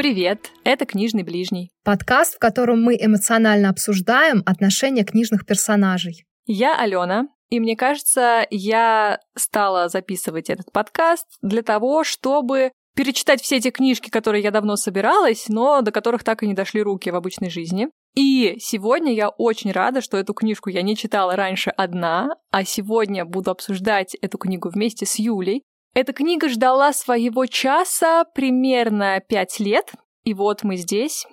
Привет, это «Книжный ближний». Подкаст, в котором мы эмоционально обсуждаем отношения книжных персонажей. Я Алена, и мне кажется, я стала записывать этот подкаст для того, чтобы перечитать все эти книжки, которые я давно собиралась, но до которых так и не дошли руки в обычной жизни. И сегодня я очень рада, что эту книжку я не читала раньше одна, а сегодня буду обсуждать эту книгу вместе с Юлей. Эта книга ждала своего часа примерно пять лет, и вот мы здесь.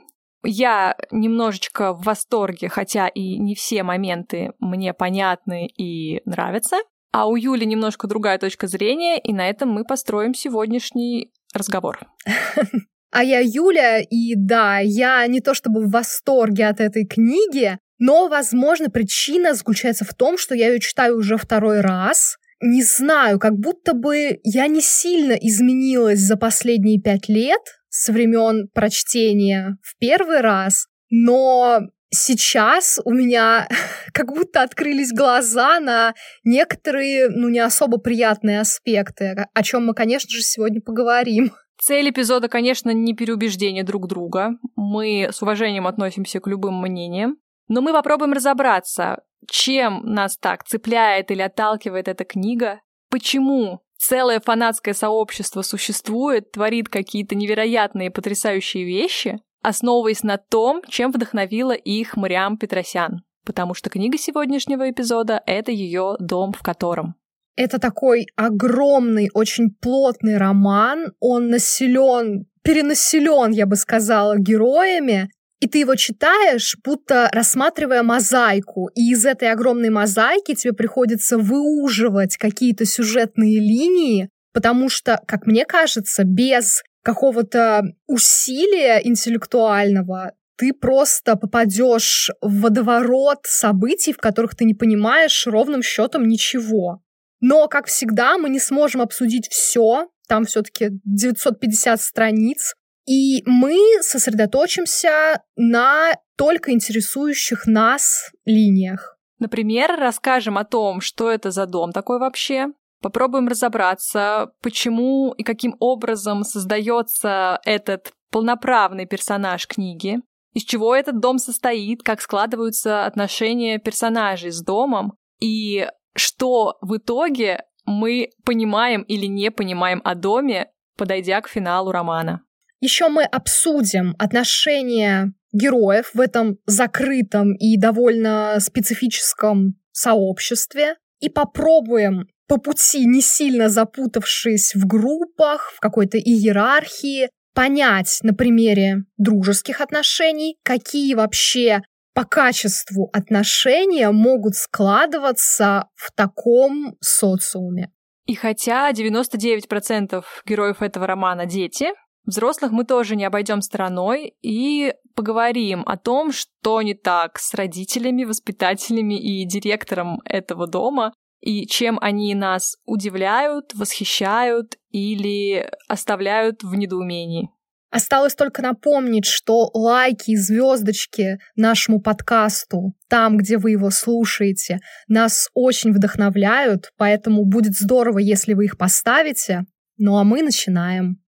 Я немножечко в восторге, хотя и не все моменты мне понятны и нравятся. А у Юли немножко другая точка зрения, и на этом мы построим сегодняшний разговор. А я Юля, и да, я не то чтобы в восторге от этой книги, но, возможно, причина заключается в том, что я ее читаю уже второй раз. Не знаю, как будто бы я не сильно изменилась за последние пять лет со времен прочтения в первый раз, но сейчас у меня как будто открылись глаза на некоторые, ну, не особо приятные аспекты, о чем мы, конечно же, сегодня поговорим. Цель эпизода, конечно, не переубеждение друг друга. Мы с уважением относимся к любым мнениям. Но мы попробуем разобраться, чем нас так цепляет или отталкивает эта книга, почему целое фанатское сообщество существует, творит какие-то невероятные потрясающие вещи, основываясь на том, чем вдохновила их Мариам Петросян. Потому что книга сегодняшнего эпизода — это ее дом, в котором. Это такой огромный, очень плотный роман. Он населен, перенаселен, я бы сказала, героями. И ты его читаешь, будто рассматривая мозаику. И из этой огромной мозаики тебе приходится выуживать какие-то сюжетные линии, потому что, как мне кажется, без какого-то усилия интеллектуального ты просто попадешь в водоворот событий, в которых ты не понимаешь ровным счетом ничего. Но, как всегда, мы не сможем обсудить все. Там все-таки 950 страниц. И мы сосредоточимся на только интересующих нас линиях. Например, расскажем о том, что это за дом такой вообще, Попробуем разобраться, почему и каким образом создается этот полноправный персонаж книги, из чего этот дом состоит, как складываются отношения персонажей с домом, и что в итоге мы понимаем или не понимаем о доме, подойдя к финалу романа. Еще мы обсудим отношения героев в этом закрытом и довольно специфическом сообществе и попробуем по пути, не сильно запутавшись в группах, в какой-то иерархии, понять на примере дружеских отношений, какие вообще по качеству отношения могут складываться в таком социуме. И хотя 99% героев этого романа дети, взрослых мы тоже не обойдем стороной и поговорим о том, что не так с родителями, воспитателями и директором этого дома, и чем они нас удивляют, восхищают или оставляют в недоумении. Осталось только напомнить, что лайки и звездочки нашему подкасту, там, где вы его слушаете, нас очень вдохновляют, поэтому будет здорово, если вы их поставите. Ну а мы начинаем.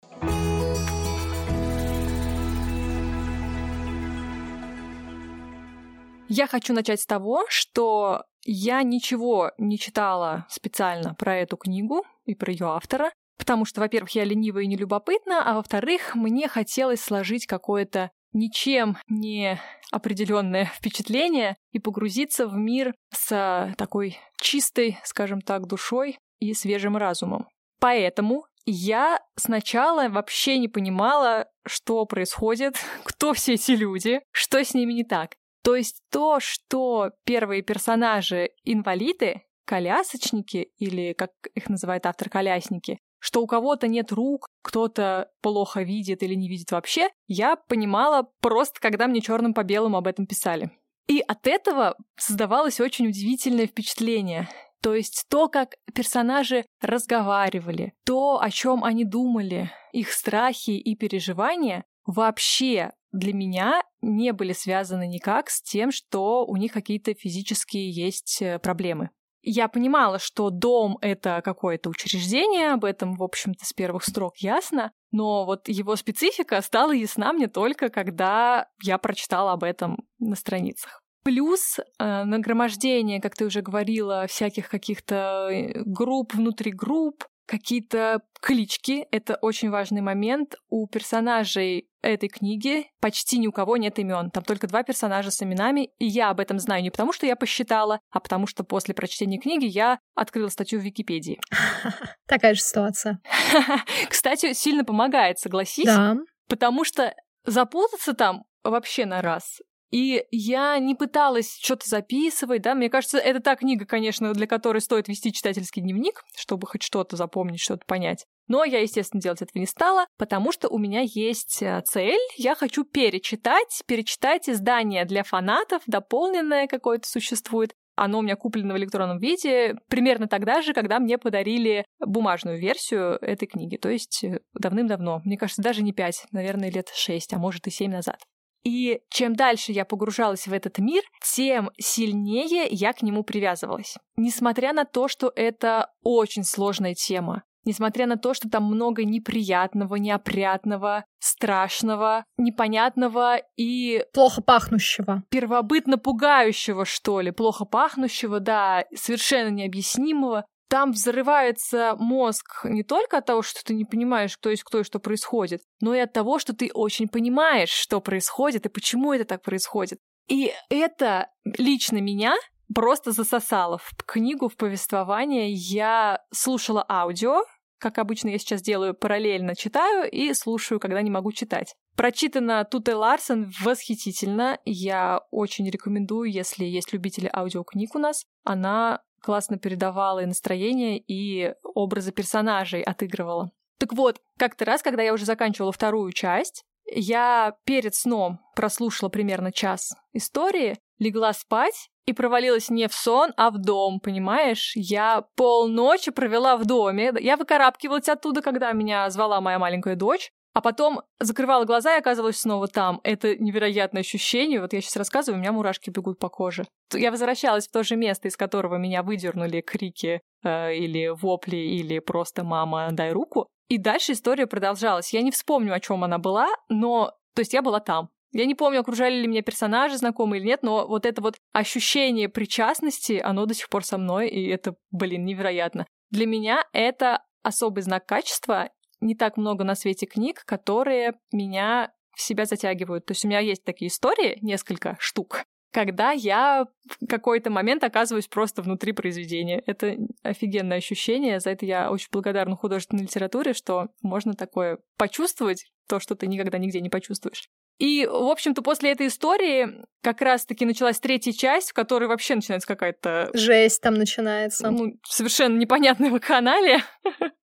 Я хочу начать с того, что я ничего не читала специально про эту книгу и про ее автора, потому что, во-первых, я ленива и не любопытна, а во-вторых, мне хотелось сложить какое-то ничем не определенное впечатление и погрузиться в мир с такой чистой, скажем так, душой и свежим разумом. Поэтому я сначала вообще не понимала, что происходит, кто все эти люди, что с ними не так. То есть то, что первые персонажи инвалиды, колясочники, или, как их называет автор, колясники, что у кого-то нет рук, кто-то плохо видит или не видит вообще, я понимала просто, когда мне черным по белому об этом писали. И от этого создавалось очень удивительное впечатление. То есть то, как персонажи разговаривали, то, о чем они думали, их страхи и переживания, вообще для меня не были связаны никак с тем, что у них какие-то физические есть э, проблемы. Я понимала, что дом — это какое-то учреждение, об этом, в общем-то, с первых строк ясно, но вот его специфика стала ясна мне только, когда я прочитала об этом на страницах. Плюс э, нагромождение, как ты уже говорила, всяких каких-то э, групп внутри групп, какие-то клички. Это очень важный момент. У персонажей этой книги почти ни у кого нет имен. Там только два персонажа с именами. И я об этом знаю не потому, что я посчитала, а потому что после прочтения книги я открыла статью в Википедии. Такая же ситуация. Кстати, сильно помогает, согласись. Да. Потому что запутаться там вообще на раз и я не пыталась что-то записывать, да, мне кажется, это та книга, конечно, для которой стоит вести читательский дневник, чтобы хоть что-то запомнить, что-то понять. Но я, естественно, делать этого не стала, потому что у меня есть э, цель. Я хочу перечитать, перечитать издание для фанатов, дополненное какое-то существует. Оно у меня куплено в электронном виде примерно тогда же, когда мне подарили бумажную версию этой книги, то есть э, давным-давно. Мне кажется, даже не пять, наверное, лет шесть, а может и семь назад. И чем дальше я погружалась в этот мир, тем сильнее я к нему привязывалась. Несмотря на то, что это очень сложная тема, несмотря на то, что там много неприятного, неопрятного, страшного, непонятного и... Плохо пахнущего. Первобытно пугающего, что ли, плохо пахнущего, да, совершенно необъяснимого там взрывается мозг не только от того, что ты не понимаешь, кто есть кто и что происходит, но и от того, что ты очень понимаешь, что происходит и почему это так происходит. И это лично меня просто засосало в книгу, в повествование. Я слушала аудио, как обычно я сейчас делаю, параллельно читаю и слушаю, когда не могу читать. Прочитано Туте Ларсен восхитительно. Я очень рекомендую, если есть любители аудиокниг у нас. Она классно передавала и настроение, и образы персонажей отыгрывала. Так вот, как-то раз, когда я уже заканчивала вторую часть, я перед сном прослушала примерно час истории, легла спать и провалилась не в сон, а в дом, понимаешь? Я полночи провела в доме. Я выкарабкивалась оттуда, когда меня звала моя маленькая дочь а потом закрывала глаза и оказывалась снова там. Это невероятное ощущение. Вот я сейчас рассказываю, у меня мурашки бегут по коже. Я возвращалась в то же место, из которого меня выдернули крики э, или вопли, или просто «мама, дай руку». И дальше история продолжалась. Я не вспомню, о чем она была, но... То есть я была там. Я не помню, окружали ли меня персонажи знакомые или нет, но вот это вот ощущение причастности, оно до сих пор со мной, и это, блин, невероятно. Для меня это особый знак качества, не так много на свете книг, которые меня в себя затягивают. То есть у меня есть такие истории, несколько штук, когда я в какой-то момент оказываюсь просто внутри произведения. Это офигенное ощущение. За это я очень благодарна художественной литературе, что можно такое почувствовать, то, что ты никогда нигде не почувствуешь. И, в общем-то, после этой истории как раз-таки началась третья часть, в которой вообще начинается какая-то... Жесть там начинается. Ну, совершенно непонятная вакханалия.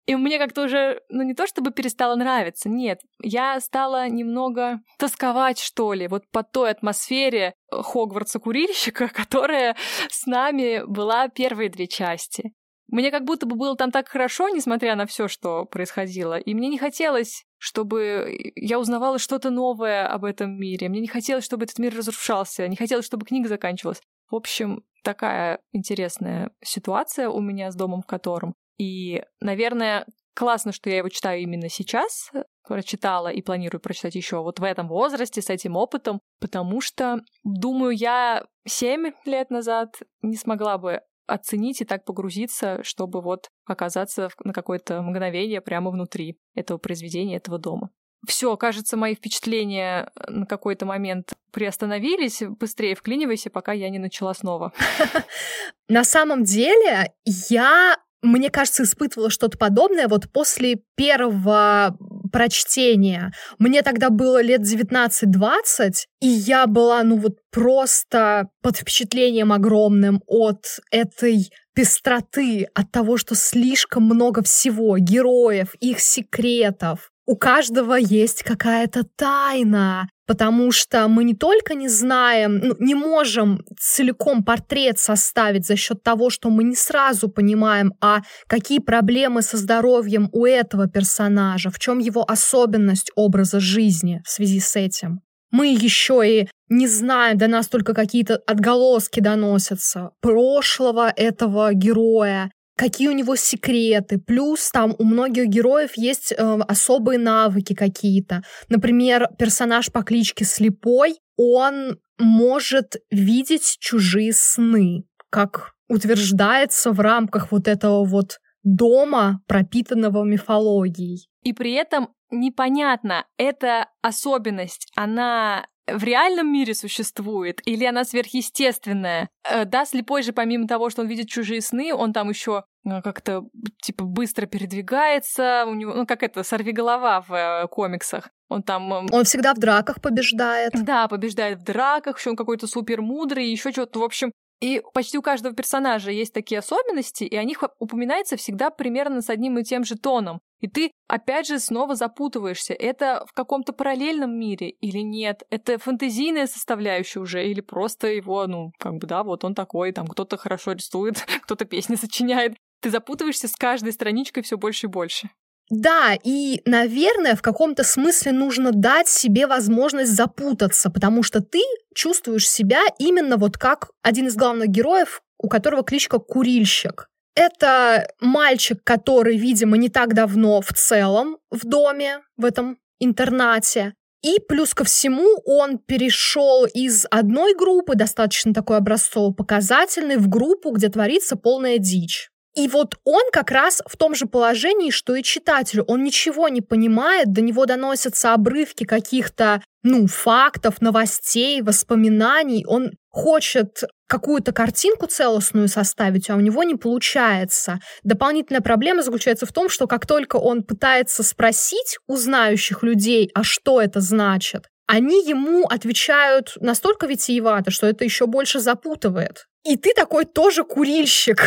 И мне как-то уже, ну не то чтобы перестало нравиться, нет. Я стала немного тосковать, что ли, вот по той атмосфере Хогвартса-курильщика, которая с нами была первые две части. Мне как будто бы было там так хорошо, несмотря на все, что происходило. И мне не хотелось, чтобы я узнавала что-то новое об этом мире. Мне не хотелось, чтобы этот мир разрушался. Не хотелось, чтобы книга заканчивалась. В общем, такая интересная ситуация у меня с домом в котором. И, наверное, классно, что я его читаю именно сейчас, прочитала и планирую прочитать еще вот в этом возрасте, с этим опытом, потому что, думаю, я семь лет назад не смогла бы оценить и так погрузиться, чтобы вот оказаться на какое-то мгновение прямо внутри этого произведения, этого дома. Все, кажется, мои впечатления на какой-то момент приостановились. Быстрее вклинивайся, пока я не начала снова. На самом деле, я мне кажется, испытывала что-то подобное вот после первого прочтения. Мне тогда было лет 19-20, и я была, ну вот просто под впечатлением огромным от этой пестроты, от того, что слишком много всего, героев, их секретов. У каждого есть какая-то тайна, потому что мы не только не знаем, ну, не можем целиком портрет составить за счет того, что мы не сразу понимаем, а какие проблемы со здоровьем у этого персонажа, в чем его особенность образа жизни в связи с этим. Мы еще и не знаем, до нас только какие-то отголоски доносятся прошлого этого героя, какие у него секреты. Плюс там у многих героев есть э, особые навыки какие-то. Например, персонаж по кличке Слепой, он может видеть чужие сны, как утверждается в рамках вот этого вот дома, пропитанного мифологией. И при этом непонятно, эта особенность, она в реальном мире существует или она сверхъестественная? Э, да, слепой же, помимо того, что он видит чужие сны, он там еще э, как-то типа быстро передвигается, у него, ну как это, сорвиголова в э, комиксах. Он там... Он всегда в драках побеждает. Да, побеждает в драках, еще он какой-то супер мудрый, еще что-то, в общем, и почти у каждого персонажа есть такие особенности, и о них упоминается всегда примерно с одним и тем же тоном. И ты, опять же, снова запутываешься. Это в каком-то параллельном мире или нет? Это фантазийная составляющая уже? Или просто его, ну, как бы, да, вот он такой, там кто-то хорошо рисует, кто-то песни сочиняет. Ты запутываешься с каждой страничкой все больше и больше. Да, и, наверное, в каком-то смысле нужно дать себе возможность запутаться, потому что ты чувствуешь себя именно вот как один из главных героев, у которого кличка Курильщик. Это мальчик, который, видимо, не так давно в целом в доме, в этом интернате. И плюс ко всему он перешел из одной группы, достаточно такой образцово-показательной, в группу, где творится полная дичь. И вот он как раз в том же положении, что и читатель. Он ничего не понимает, до него доносятся обрывки каких-то, ну, фактов, новостей, воспоминаний. Он хочет какую-то картинку целостную составить, а у него не получается. Дополнительная проблема заключается в том, что как только он пытается спросить у знающих людей, а что это значит, они ему отвечают настолько витиевато, что это еще больше запутывает. И ты такой тоже курильщик.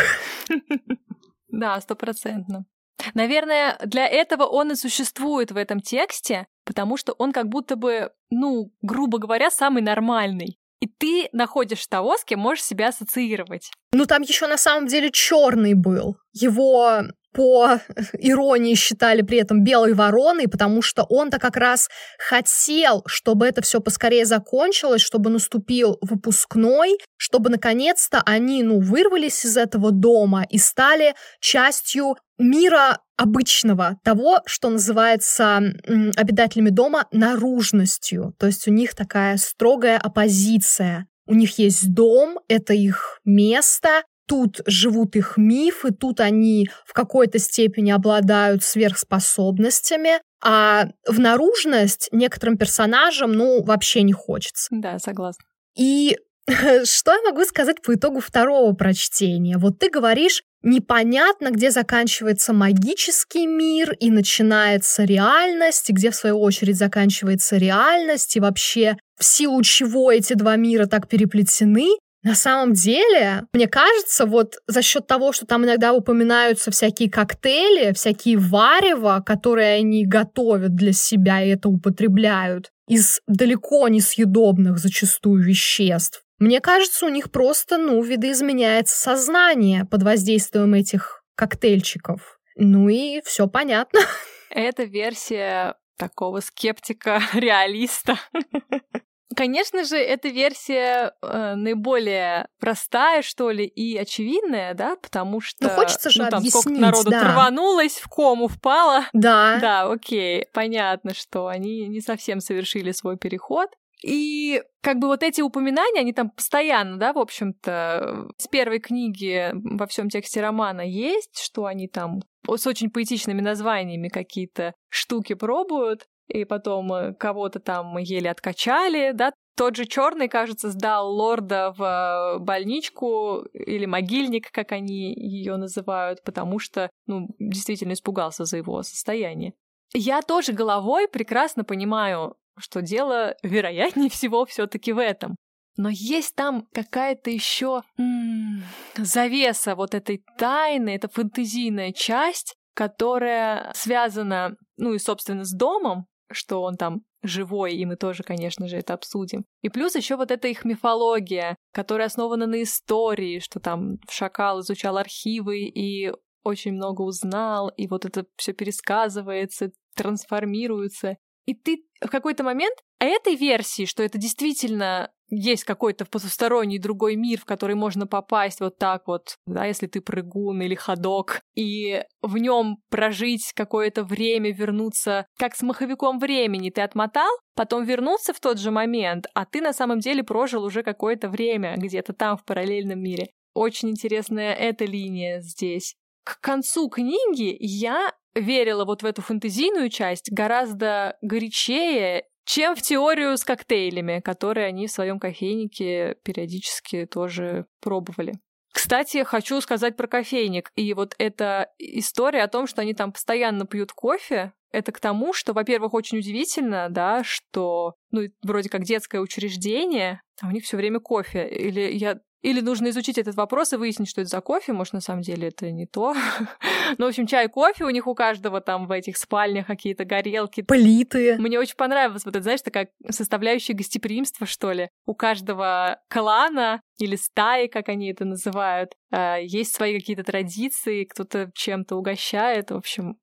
Да, стопроцентно. Наверное, для этого он и существует в этом тексте, потому что он как будто бы, ну, грубо говоря, самый нормальный. И ты находишь того, с кем можешь себя ассоциировать. Ну, там еще на самом деле черный был. Его по иронии считали при этом белой вороной, потому что он-то как раз хотел, чтобы это все поскорее закончилось, чтобы наступил выпускной, чтобы наконец-то они, ну, вырвались из этого дома и стали частью мира обычного, того, что называется обитателями дома наружностью. То есть у них такая строгая оппозиция. У них есть дом, это их место, тут живут их мифы, тут они в какой-то степени обладают сверхспособностями, а в наружность некоторым персонажам, ну, вообще не хочется. Да, согласна. И что я могу сказать по итогу второго прочтения? Вот ты говоришь, непонятно, где заканчивается магический мир и начинается реальность, и где, в свою очередь, заканчивается реальность, и вообще в силу чего эти два мира так переплетены. На самом деле, мне кажется, вот за счет того, что там иногда упоминаются всякие коктейли, всякие варева, которые они готовят для себя и это употребляют, из далеко не съедобных зачастую веществ, мне кажется, у них просто, ну, видоизменяется сознание под воздействием этих коктейльчиков. Ну и все понятно. Это версия такого скептика-реалиста. Конечно же, эта версия э, наиболее простая, что ли, и очевидная, да, потому что... Ну, хочется же ну, там объяснить, сколько народу да. рванулось, в кому впало. Да. Да, окей, понятно, что они не совсем совершили свой переход. И как бы вот эти упоминания, они там постоянно, да, в общем-то, с первой книги во всем тексте романа есть, что они там с очень поэтичными названиями какие-то штуки пробуют и потом э, кого-то там еле откачали, да. Тот же черный, кажется, сдал лорда в э, больничку или могильник, как они ее называют, потому что, ну, действительно испугался за его состояние. Я тоже головой прекрасно понимаю, что дело, вероятнее всего, все-таки в этом. Но есть там какая-то еще м- завеса вот этой тайны, это фэнтезийная часть, которая связана, ну и, собственно, с домом, что он там живой, и мы тоже, конечно же, это обсудим. И плюс еще вот эта их мифология, которая основана на истории, что там Шакал изучал архивы и очень много узнал, и вот это все пересказывается, трансформируется. И ты в какой-то момент этой версии, что это действительно есть какой-то потусторонний другой мир, в который можно попасть вот так вот, да, если ты прыгун или ходок, и в нем прожить какое-то время, вернуться, как с маховиком времени ты отмотал, потом вернуться в тот же момент, а ты на самом деле прожил уже какое-то время где-то там в параллельном мире. Очень интересная эта линия здесь. К концу книги я верила вот в эту фэнтезийную часть гораздо горячее чем в теорию с коктейлями, которые они в своем кофейнике периодически тоже пробовали. Кстати, хочу сказать про кофейник. И вот эта история о том, что они там постоянно пьют кофе, это к тому, что, во-первых, очень удивительно, да, что, ну, вроде как детское учреждение, а у них все время кофе. Или я или нужно изучить этот вопрос и выяснить, что это за кофе. Может, на самом деле это не то. ну, в общем, чай, кофе у них у каждого там в этих спальнях какие-то горелки. Плиты. Мне очень понравилось вот это, знаешь, такая составляющая гостеприимства, что ли. У каждого клана или стаи, как они это называют, э, есть свои какие-то традиции, кто-то чем-то угощает. В общем,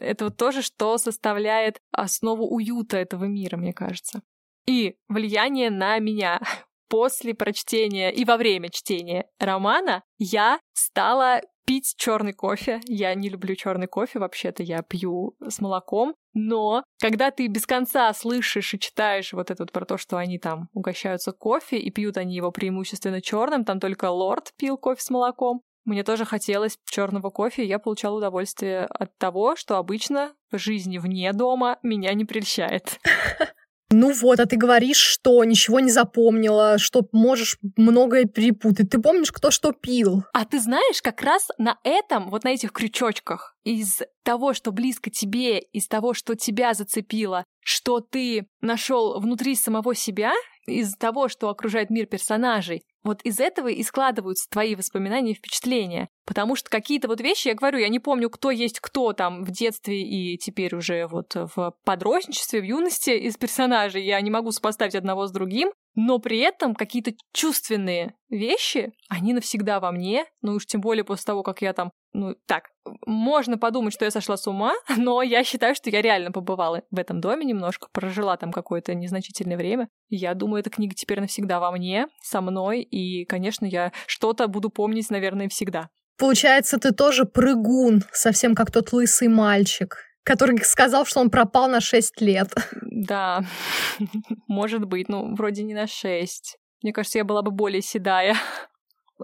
это вот тоже, что составляет основу уюта этого мира, мне кажется. И влияние на меня после прочтения и во время чтения романа я стала пить черный кофе. Я не люблю черный кофе, вообще-то я пью с молоком. Но когда ты без конца слышишь и читаешь вот это вот про то, что они там угощаются кофе и пьют они его преимущественно черным, там только лорд пил кофе с молоком, мне тоже хотелось черного кофе, и я получала удовольствие от того, что обычно в жизни вне дома меня не прельщает. Ну вот, а ты говоришь, что ничего не запомнила, что можешь многое перепутать. Ты помнишь, кто что пил? А ты знаешь, как раз на этом, вот на этих крючочках, из того, что близко тебе, из того, что тебя зацепило, что ты нашел внутри самого себя, из того, что окружает мир персонажей, вот из этого и складываются твои воспоминания и впечатления. Потому что какие-то вот вещи, я говорю, я не помню, кто есть кто там в детстве и теперь уже вот в подростничестве, в юности из персонажей. Я не могу сопоставить одного с другим, но при этом какие-то чувственные вещи, они навсегда во мне, ну уж тем более после того, как я там, ну так, можно подумать, что я сошла с ума, но я считаю, что я реально побывала в этом доме немножко, прожила там какое-то незначительное время. Я думаю, эта книга теперь навсегда во мне, со мной, и, конечно, я что-то буду помнить, наверное, всегда. Получается, ты тоже прыгун, совсем как тот лысый мальчик который сказал, что он пропал на 6 лет. Да, может быть, ну, вроде не на 6. Мне кажется, я была бы более седая.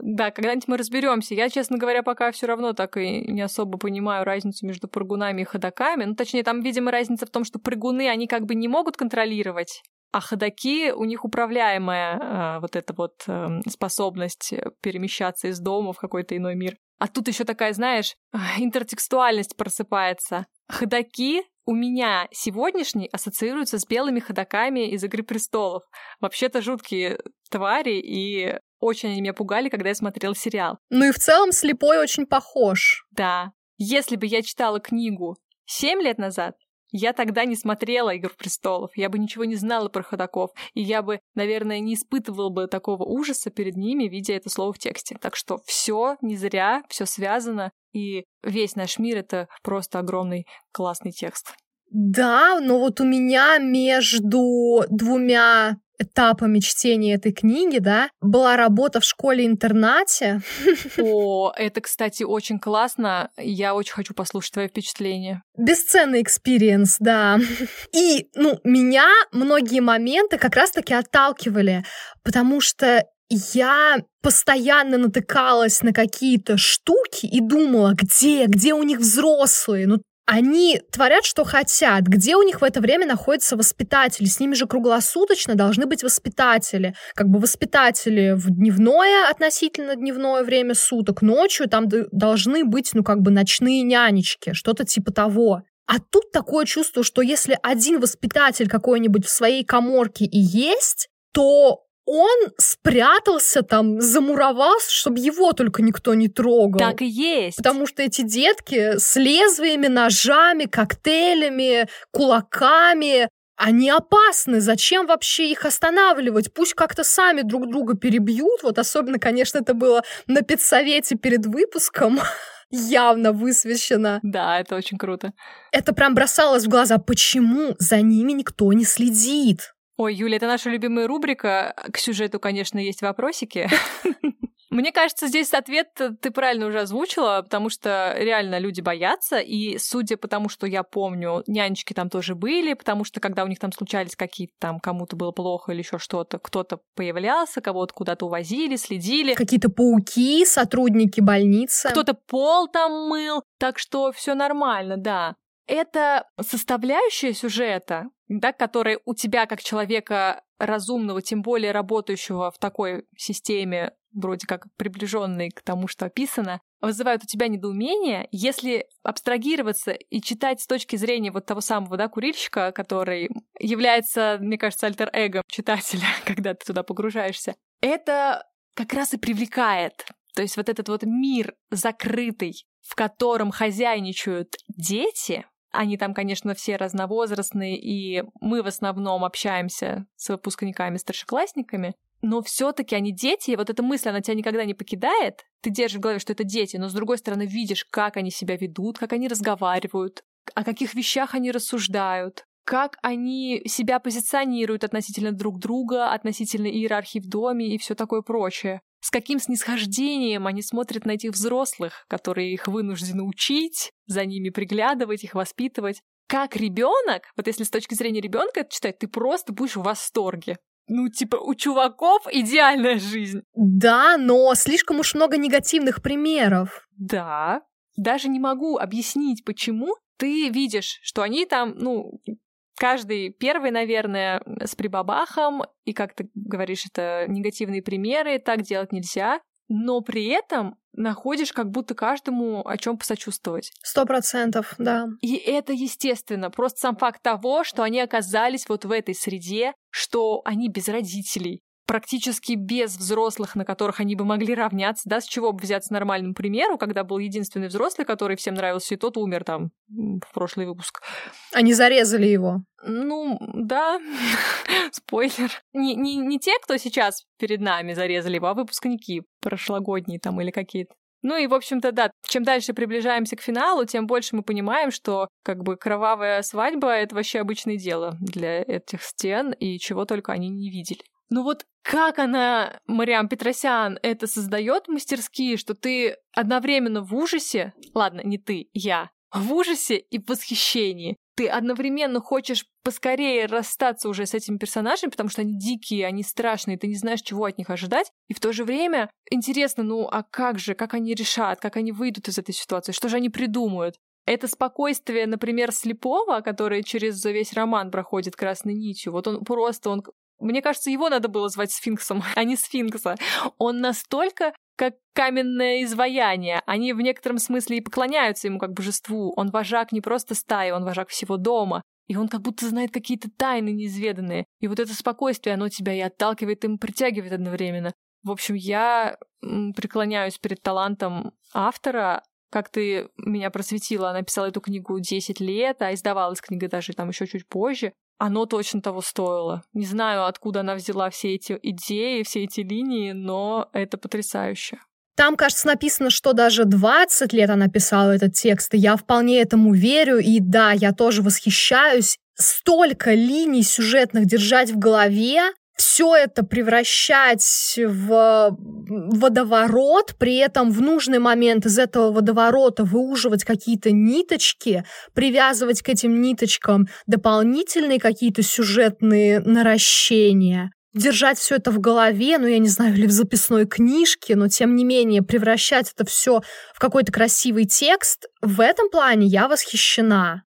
Да, когда-нибудь мы разберемся. Я, честно говоря, пока все равно так и не особо понимаю разницу между прыгунами и ходаками. Ну, точнее, там, видимо, разница в том, что прыгуны, они как бы не могут контролировать, а ходаки, у них управляемая э, вот эта вот эм, э, способность перемещаться из дома в какой-то иной мир. А тут еще такая, знаешь, интертекстуальность просыпается. Ходаки у меня сегодняшний ассоциируются с белыми ходаками из «Игры престолов». Вообще-то жуткие твари, и очень они меня пугали, когда я смотрела сериал. Ну и в целом слепой очень похож. Да. Если бы я читала книгу семь лет назад, я тогда не смотрела «Игру престолов», я бы ничего не знала про ходаков, и я бы, наверное, не испытывала бы такого ужаса перед ними, видя это слово в тексте. Так что все не зря, все связано, и весь наш мир — это просто огромный классный текст. Да, но вот у меня между двумя этапами чтения этой книги, да, была работа в школе-интернате. О, это, кстати, очень классно. Я очень хочу послушать твои впечатления. Бесценный experience, да. И, ну, меня многие моменты как раз-таки отталкивали, потому что я постоянно натыкалась на какие-то штуки и думала, где, где у них взрослые? Ну, они творят, что хотят. Где у них в это время находятся воспитатели? С ними же круглосуточно должны быть воспитатели. Как бы воспитатели в дневное, относительно дневное время суток, ночью там должны быть, ну, как бы ночные нянечки, что-то типа того. А тут такое чувство, что если один воспитатель какой-нибудь в своей коморке и есть, то он спрятался там, замуровался, чтобы его только никто не трогал. Так и есть. Потому что эти детки с лезвиями, ножами, коктейлями, кулаками, они опасны. Зачем вообще их останавливать? Пусть как-то сами друг друга перебьют. Вот особенно, конечно, это было на педсовете перед выпуском явно высвещено. Да, это очень круто. Это прям бросалось в глаза. Почему за ними никто не следит? Ой, Юля, это наша любимая рубрика. К сюжету, конечно, есть вопросики. Мне кажется, здесь ответ ты правильно уже озвучила, потому что реально люди боятся, и судя по тому, что я помню, нянечки там тоже были, потому что когда у них там случались какие-то там, кому-то было плохо или еще что-то, кто-то появлялся, кого-то куда-то увозили, следили. Какие-то пауки, сотрудники больницы. Кто-то пол там мыл, так что все нормально, да. Это составляющая сюжета, да, которая у тебя как человека разумного, тем более работающего в такой системе, вроде как приближенной к тому, что описано, вызывают у тебя недоумение, если абстрагироваться и читать с точки зрения вот того самого, да, курильщика, который является, мне кажется, альтер-эго читателя, когда ты туда погружаешься, это как раз и привлекает. То есть вот этот вот мир закрытый, в котором хозяйничают дети, они там, конечно, все разновозрастные, и мы в основном общаемся с выпускниками, старшеклассниками, но все-таки они дети, и вот эта мысль, она тебя никогда не покидает. Ты держишь в голове, что это дети, но с другой стороны видишь, как они себя ведут, как они разговаривают, о каких вещах они рассуждают, как они себя позиционируют относительно друг друга, относительно иерархии в доме и все такое прочее. С каким снисхождением они смотрят на этих взрослых, которые их вынуждены учить, за ними приглядывать, их воспитывать. Как ребенок, вот если с точки зрения ребенка это читать, ты просто будешь в восторге ну, типа, у чуваков идеальная жизнь. Да, но слишком уж много негативных примеров. Да. Даже не могу объяснить, почему ты видишь, что они там, ну, каждый первый, наверное, с прибабахом, и, как ты говоришь, это негативные примеры, так делать нельзя, но при этом находишь как будто каждому о чем посочувствовать. Сто процентов, да. И это естественно. Просто сам факт того, что они оказались вот в этой среде, что они без родителей, практически без взрослых, на которых они бы могли равняться, да, с чего бы взяться нормальному примеру, когда был единственный взрослый, который всем нравился, и тот умер там в прошлый выпуск. Они зарезали его. Ну, да, спойлер. Не, не, не те, кто сейчас перед нами зарезали его, а выпускники прошлогодние там или какие-то. Ну и, в общем-то, да, чем дальше приближаемся к финалу, тем больше мы понимаем, что как бы кровавая свадьба — это вообще обычное дело для этих стен, и чего только они не видели. Ну вот как она, Мариам Петросян, это создает мастерские, что ты одновременно в ужасе, ладно, не ты, я, в ужасе и в восхищении. Ты одновременно хочешь поскорее расстаться уже с этими персонажами, потому что они дикие, они страшные, ты не знаешь, чего от них ожидать. И в то же время интересно, ну а как же, как они решат, как они выйдут из этой ситуации, что же они придумают. Это спокойствие, например, слепого, который через весь роман проходит красной нитью. Вот он просто, он мне кажется, его надо было звать сфинксом, а не сфинкса. Он настолько как каменное изваяние. Они в некотором смысле и поклоняются ему как божеству. Он вожак не просто стаи, он вожак всего дома. И он как будто знает какие-то тайны неизведанные. И вот это спокойствие, оно тебя и отталкивает, и притягивает одновременно. В общем, я преклоняюсь перед талантом автора, как ты меня просветила, она писала эту книгу 10 лет, а издавалась книга даже там еще чуть позже оно точно того стоило. Не знаю, откуда она взяла все эти идеи, все эти линии, но это потрясающе. Там, кажется, написано, что даже 20 лет она писала этот текст, и я вполне этому верю, и да, я тоже восхищаюсь. Столько линий сюжетных держать в голове, все это превращать в водоворот, при этом в нужный момент из этого водоворота выуживать какие-то ниточки, привязывать к этим ниточкам дополнительные какие-то сюжетные наращения держать все это в голове, ну, я не знаю, или в записной книжке, но тем не менее превращать это все в какой-то красивый текст, в этом плане я восхищена.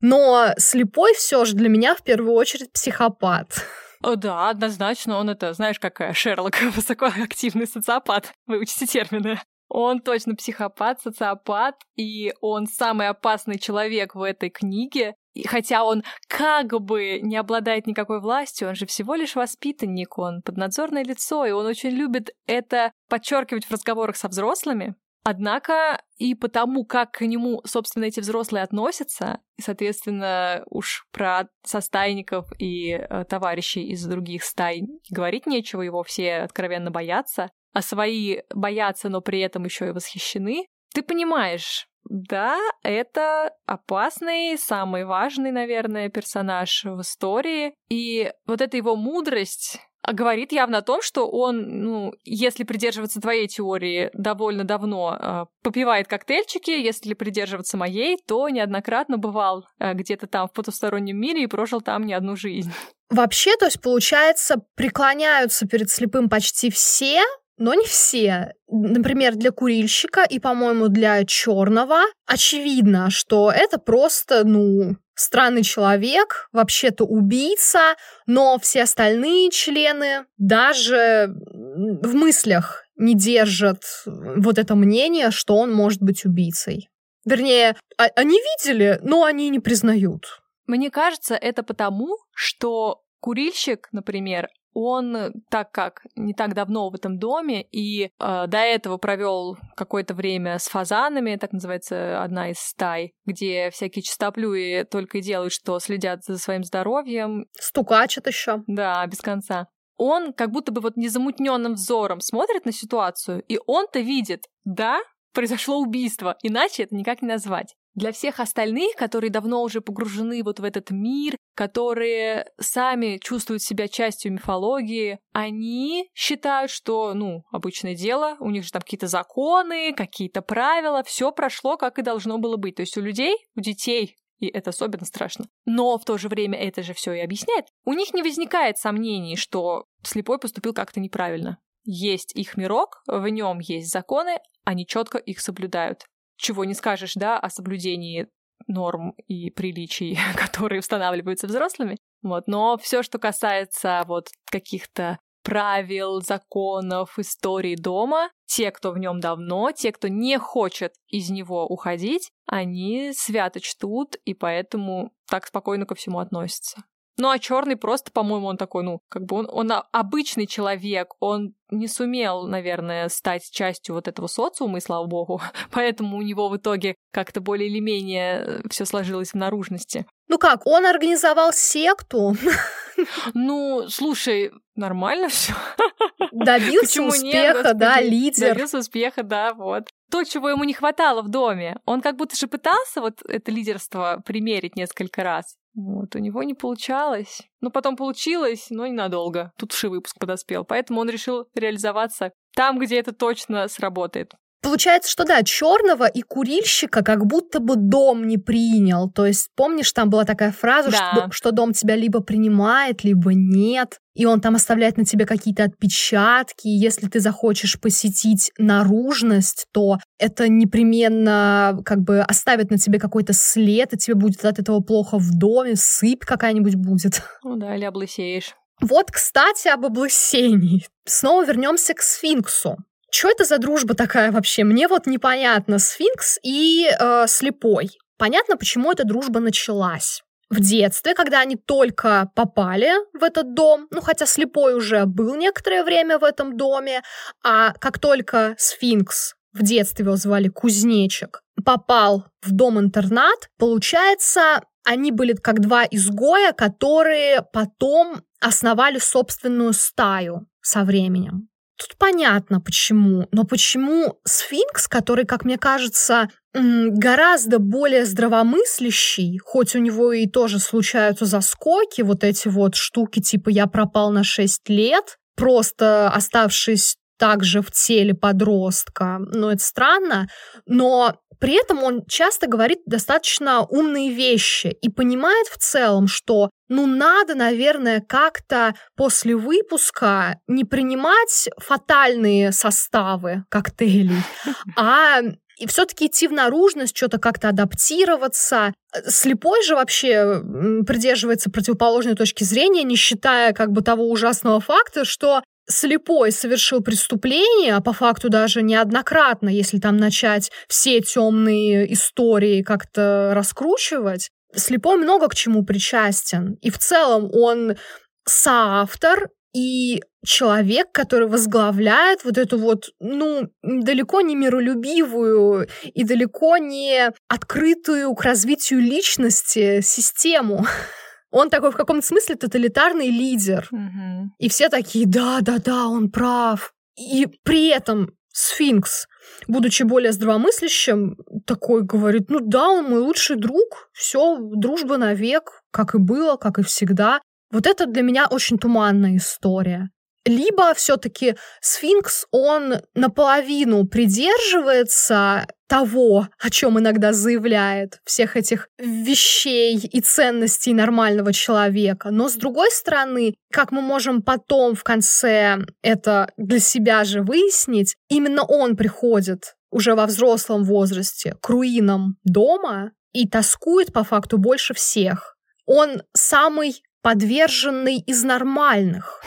Но слепой все же для меня в первую очередь психопат. О, да, однозначно, он это, знаешь, как Шерлок, высокоактивный социопат. Выучите термины. Он точно психопат, социопат, и он самый опасный человек в этой книге. И хотя он как бы не обладает никакой властью, он же всего лишь воспитанник, он поднадзорное лицо, и он очень любит это подчеркивать в разговорах со взрослыми. Однако и потому, как к нему, собственно, эти взрослые относятся, соответственно, уж про состайников и э, товарищей из других стай говорить нечего, его все откровенно боятся, а свои боятся, но при этом еще и восхищены, ты понимаешь, да, это опасный, самый важный, наверное, персонаж в истории. И вот эта его мудрость а говорит явно о том, что он, ну, если придерживаться твоей теории, довольно давно э, попивает коктейльчики, если придерживаться моей, то неоднократно бывал э, где-то там в потустороннем мире и прожил там не одну жизнь. Вообще, то есть, получается, преклоняются перед слепым почти все, но не все. Например, для курильщика и, по-моему, для черного очевидно, что это просто, ну, странный человек, вообще-то убийца, но все остальные члены даже в мыслях не держат вот это мнение, что он может быть убийцей. Вернее, а, они видели, но они не признают. Мне кажется, это потому, что курильщик, например, он, так как не так давно в этом доме и э, до этого провел какое-то время с фазанами, так называется одна из стай, где всякие чистоплюи только и делают, что следят за своим здоровьем. Стукачат еще. Да, без конца. Он как будто бы вот незамутненным взором смотрит на ситуацию, и он-то видит, да, произошло убийство, иначе это никак не назвать. Для всех остальных, которые давно уже погружены вот в этот мир, которые сами чувствуют себя частью мифологии, они считают, что, ну, обычное дело, у них же там какие-то законы, какие-то правила, все прошло, как и должно было быть. То есть у людей, у детей, и это особенно страшно. Но в то же время это же все и объясняет. У них не возникает сомнений, что слепой поступил как-то неправильно. Есть их мирок, в нем есть законы, они четко их соблюдают чего не скажешь, да, о соблюдении норм и приличий, которые устанавливаются взрослыми. Вот. Но все, что касается вот каких-то правил, законов, истории дома, те, кто в нем давно, те, кто не хочет из него уходить, они свято чтут и поэтому так спокойно ко всему относятся. Ну а черный просто, по-моему, он такой, ну, как бы он, он обычный человек, он не сумел, наверное, стать частью вот этого социума, и слава богу. Поэтому у него в итоге как-то более или менее э, все сложилось в наружности. Ну как, он организовал секту. Ну, слушай, нормально все. Добился Почему успеха, нет, да, лидер. Добился успеха, да, вот. То, чего ему не хватало в доме. Он как будто же пытался вот это лидерство примерить несколько раз. Вот, у него не получалось. Но потом получилось, но ненадолго. Тут вши выпуск подоспел. Поэтому он решил реализоваться там, где это точно сработает. Получается, что да, черного и курильщика как будто бы дом не принял. То есть, помнишь, там была такая фраза, да. что, что дом тебя либо принимает, либо нет. И он там оставляет на тебе какие-то отпечатки. Если ты захочешь посетить наружность, то это непременно как бы оставит на тебе какой-то след, и тебе будет от этого плохо в доме, сыпь какая-нибудь будет. Ну да, или облысеешь. Вот, кстати, об облысении. Снова вернемся к сфинксу. Что это за дружба такая вообще? Мне вот непонятно. Сфинкс и э, слепой. Понятно, почему эта дружба началась. В детстве, когда они только попали в этот дом, ну хотя слепой уже был некоторое время в этом доме, а как только сфинкс в детстве его звали Кузнечик, попал в дом-интернат, получается, они были как два изгоя, которые потом основали собственную стаю со временем. Тут понятно почему, но почему сфинкс, который, как мне кажется, гораздо более здравомыслящий, хоть у него и тоже случаются заскоки, вот эти вот штуки типа «я пропал на 6 лет», просто оставшись также в теле подростка. Ну, это странно, но при этом он часто говорит достаточно умные вещи и понимает в целом, что ну надо, наверное, как-то после выпуска не принимать фатальные составы коктейлей, а и все-таки идти в наружность, что-то как-то адаптироваться. Слепой же вообще придерживается противоположной точки зрения, не считая как бы того ужасного факта, что слепой совершил преступление, а по факту даже неоднократно, если там начать все темные истории как-то раскручивать, слепой много к чему причастен. И в целом он соавтор и человек, который возглавляет вот эту вот, ну, далеко не миролюбивую и далеко не открытую к развитию личности систему. Он такой в каком-то смысле тоталитарный лидер. Угу. И все такие, да, да, да, он прав. И при этом сфинкс, будучи более здравомыслящим, такой говорит, ну да, он мой лучший друг, все, дружба навек, как и было, как и всегда. Вот это для меня очень туманная история. Либо все-таки сфинкс, он наполовину придерживается того, о чем иногда заявляет, всех этих вещей и ценностей нормального человека. Но с другой стороны, как мы можем потом в конце это для себя же выяснить, именно он приходит уже во взрослом возрасте к руинам дома и тоскует по факту больше всех. Он самый подверженный из нормальных.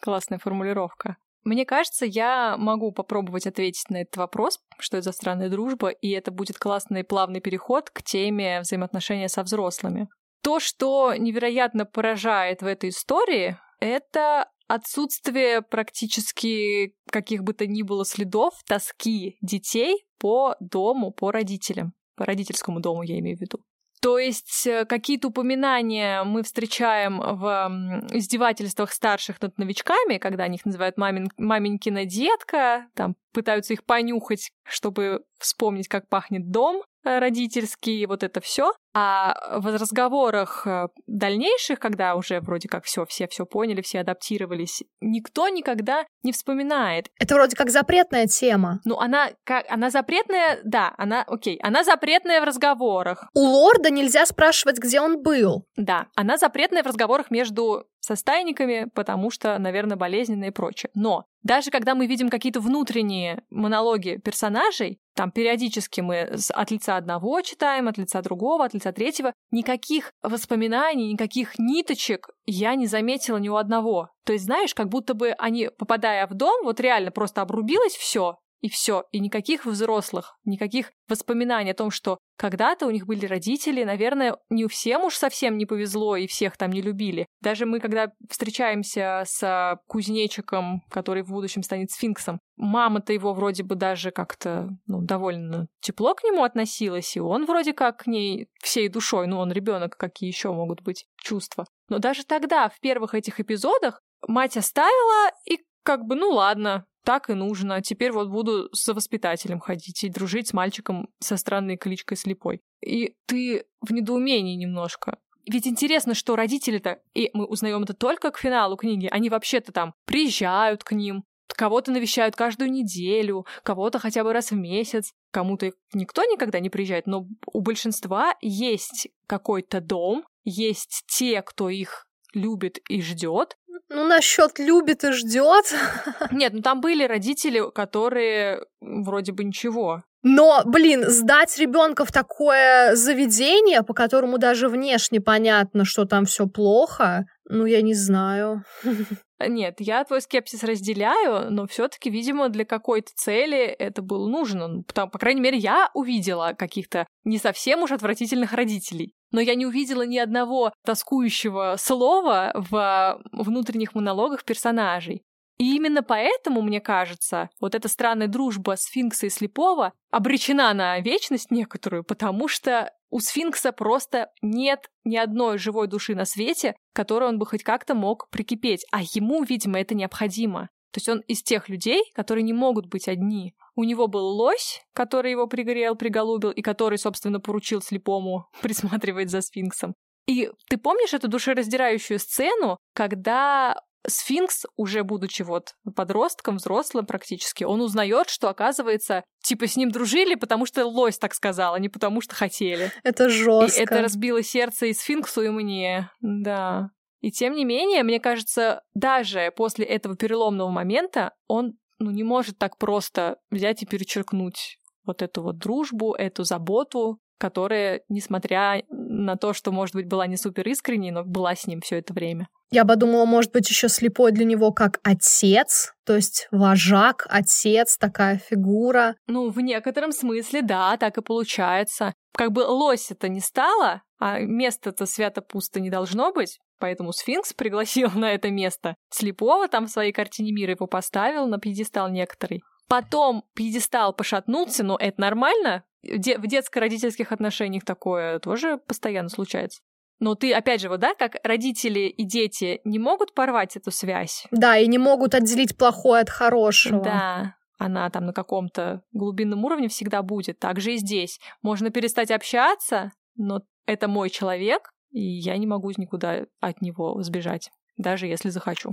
Классная формулировка. Мне кажется, я могу попробовать ответить на этот вопрос, что это за странная дружба, и это будет классный плавный переход к теме взаимоотношения со взрослыми. То, что невероятно поражает в этой истории, это отсутствие практически каких бы то ни было следов тоски детей по дому, по родителям. По родительскому дому я имею в виду. То есть э, какие-то упоминания мы встречаем в издевательствах старших над новичками, когда они их называют мамин, маменькина детка, там пытаются их понюхать, чтобы вспомнить, как пахнет дом. Э, родительский, вот это все. А в разговорах э, дальнейших, когда уже вроде как все, все все поняли, все адаптировались, никто никогда не вспоминает. Это вроде как запретная тема. Ну, она как она запретная, да, она, окей, она запретная в разговорах. У лорда нельзя спрашивать, где он был. Да, она запретная в разговорах между со стайниками, потому что, наверное, болезненно и прочее. Но даже когда мы видим какие-то внутренние монологи персонажей, там периодически мы от лица одного читаем, от лица другого, от лица третьего, никаких воспоминаний, никаких ниточек я не заметила ни у одного. То есть, знаешь, как будто бы они, попадая в дом, вот реально просто обрубилось все, и все, и никаких взрослых, никаких воспоминаний о том, что когда-то у них были родители, наверное, не всем уж совсем не повезло и всех там не любили. Даже мы, когда встречаемся с кузнечиком, который в будущем станет сфинксом, мама-то его вроде бы даже как-то ну, довольно тепло к нему относилась, и он вроде как к ней всей душой, ну он ребенок, какие еще могут быть чувства. Но даже тогда, в первых этих эпизодах, мать оставила и как бы, ну ладно, так и нужно. Теперь вот буду с воспитателем ходить и дружить с мальчиком со странной кличкой слепой. И ты в недоумении немножко. Ведь интересно, что родители-то, и мы узнаем это только к финалу книги, они вообще-то там приезжают к ним, кого-то навещают каждую неделю, кого-то хотя бы раз в месяц, кому-то никто никогда не приезжает, но у большинства есть какой-то дом, есть те, кто их любит и ждет, ну, насчет любит и ждет. Нет, ну там были родители, которые вроде бы ничего. Но, блин, сдать ребенка в такое заведение, по которому даже внешне понятно, что там все плохо, ну, я не знаю. Нет, я твой скепсис разделяю, но все-таки, видимо, для какой-то цели это было нужно. Ну, потому, по крайней мере, я увидела каких-то не совсем уж отвратительных родителей. Но я не увидела ни одного тоскующего слова в внутренних монологах персонажей. И именно поэтому, мне кажется, вот эта странная дружба сфинкса и слепого обречена на вечность некоторую, потому что у сфинкса просто нет ни одной живой души на свете, которой он бы хоть как-то мог прикипеть, а ему, видимо, это необходимо. То есть он из тех людей, которые не могут быть одни. У него был лось, который его пригрел, приголубил, и который, собственно, поручил слепому присматривать за сфинксом. И ты помнишь эту душераздирающую сцену, когда Сфинкс, уже будучи вот подростком, взрослым практически, он узнает, что, оказывается, типа с ним дружили, потому что лось так сказал, а не потому что хотели. Это жестко. И это разбило сердце и Сфинксу, и мне. Да. И тем не менее, мне кажется, даже после этого переломного момента он ну, не может так просто взять и перечеркнуть вот эту вот дружбу, эту заботу, которая, несмотря на то, что, может быть, была не супер искренней, но была с ним все это время. Я подумала, может быть, еще слепой для него как отец, то есть вожак, отец, такая фигура. Ну, в некотором смысле, да, так и получается. Как бы лось это не стало, а место-то свято пусто не должно быть, поэтому сфинкс пригласил на это место слепого, там в своей картине мира его поставил на пьедестал некоторый. Потом пьедестал пошатнулся, но это нормально, в детско-родительских отношениях такое тоже постоянно случается. Но ты, опять же, вот, да, как родители и дети не могут порвать эту связь. Да, и не могут отделить плохое от хорошего. Да. она там на каком-то глубинном уровне всегда будет. Так же и здесь. Можно перестать общаться, но это мой человек, и я не могу никуда от него сбежать, даже если захочу.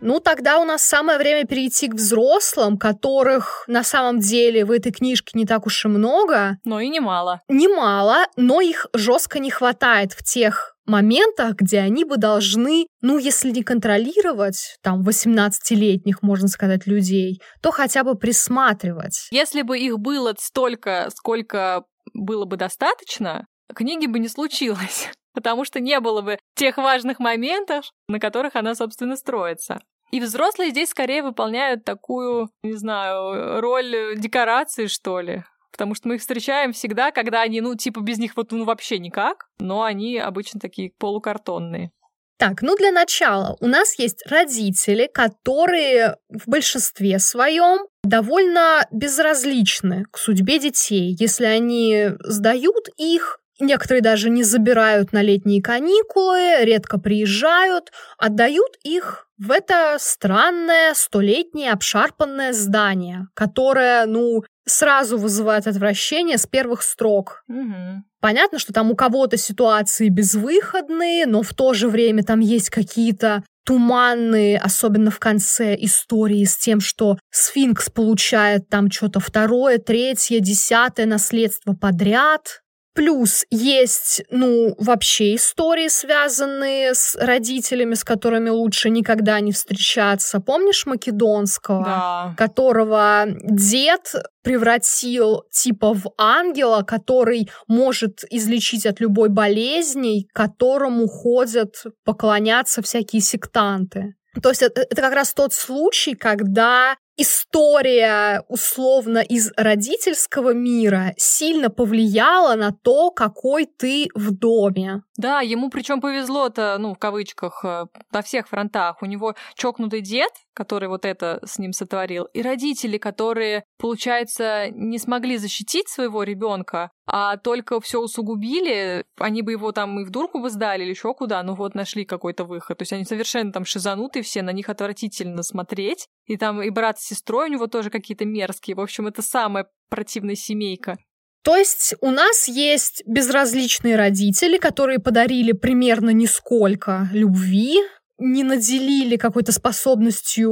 Ну, тогда у нас самое время перейти к взрослым, которых на самом деле в этой книжке не так уж и много. Но и немало. Немало, но их жестко не хватает в тех моментах, где они бы должны, ну, если не контролировать, там, 18-летних, можно сказать, людей, то хотя бы присматривать. Если бы их было столько, сколько было бы достаточно, книги бы не случилось потому что не было бы тех важных моментов, на которых она, собственно, строится. И взрослые здесь скорее выполняют такую, не знаю, роль декорации, что ли. Потому что мы их встречаем всегда, когда они, ну, типа, без них вот ну, вообще никак, но они обычно такие полукартонные. Так, ну для начала у нас есть родители, которые в большинстве своем довольно безразличны к судьбе детей. Если они сдают их, Некоторые даже не забирают на летние каникулы, редко приезжают, отдают их в это странное столетнее обшарпанное здание, которое, ну, сразу вызывает отвращение с первых строк. Угу. Понятно, что там у кого-то ситуации безвыходные, но в то же время там есть какие-то туманные, особенно в конце истории, с тем, что сфинкс получает там что-то второе, третье, десятое наследство подряд. Плюс есть, ну, вообще истории, связанные с родителями, с которыми лучше никогда не встречаться. Помнишь Македонского? Да. Которого дед превратил типа в ангела, который может излечить от любой болезни, к которому ходят поклоняться всякие сектанты. То есть это, это как раз тот случай, когда история условно из родительского мира сильно повлияла на то, какой ты в доме. Да, ему причем повезло-то, ну, в кавычках, э, на всех фронтах. У него чокнутый дед, который вот это с ним сотворил, и родители, которые, получается, не смогли защитить своего ребенка, а только все усугубили, они бы его там и в дурку бы сдали или еще куда, ну вот нашли какой-то выход. То есть они совершенно там шизанутые все, на них отвратительно смотреть. И там и брат с сестрой у него тоже какие-то мерзкие. В общем, это самая противная семейка. То есть у нас есть безразличные родители, которые подарили примерно нисколько любви, не наделили какой-то способностью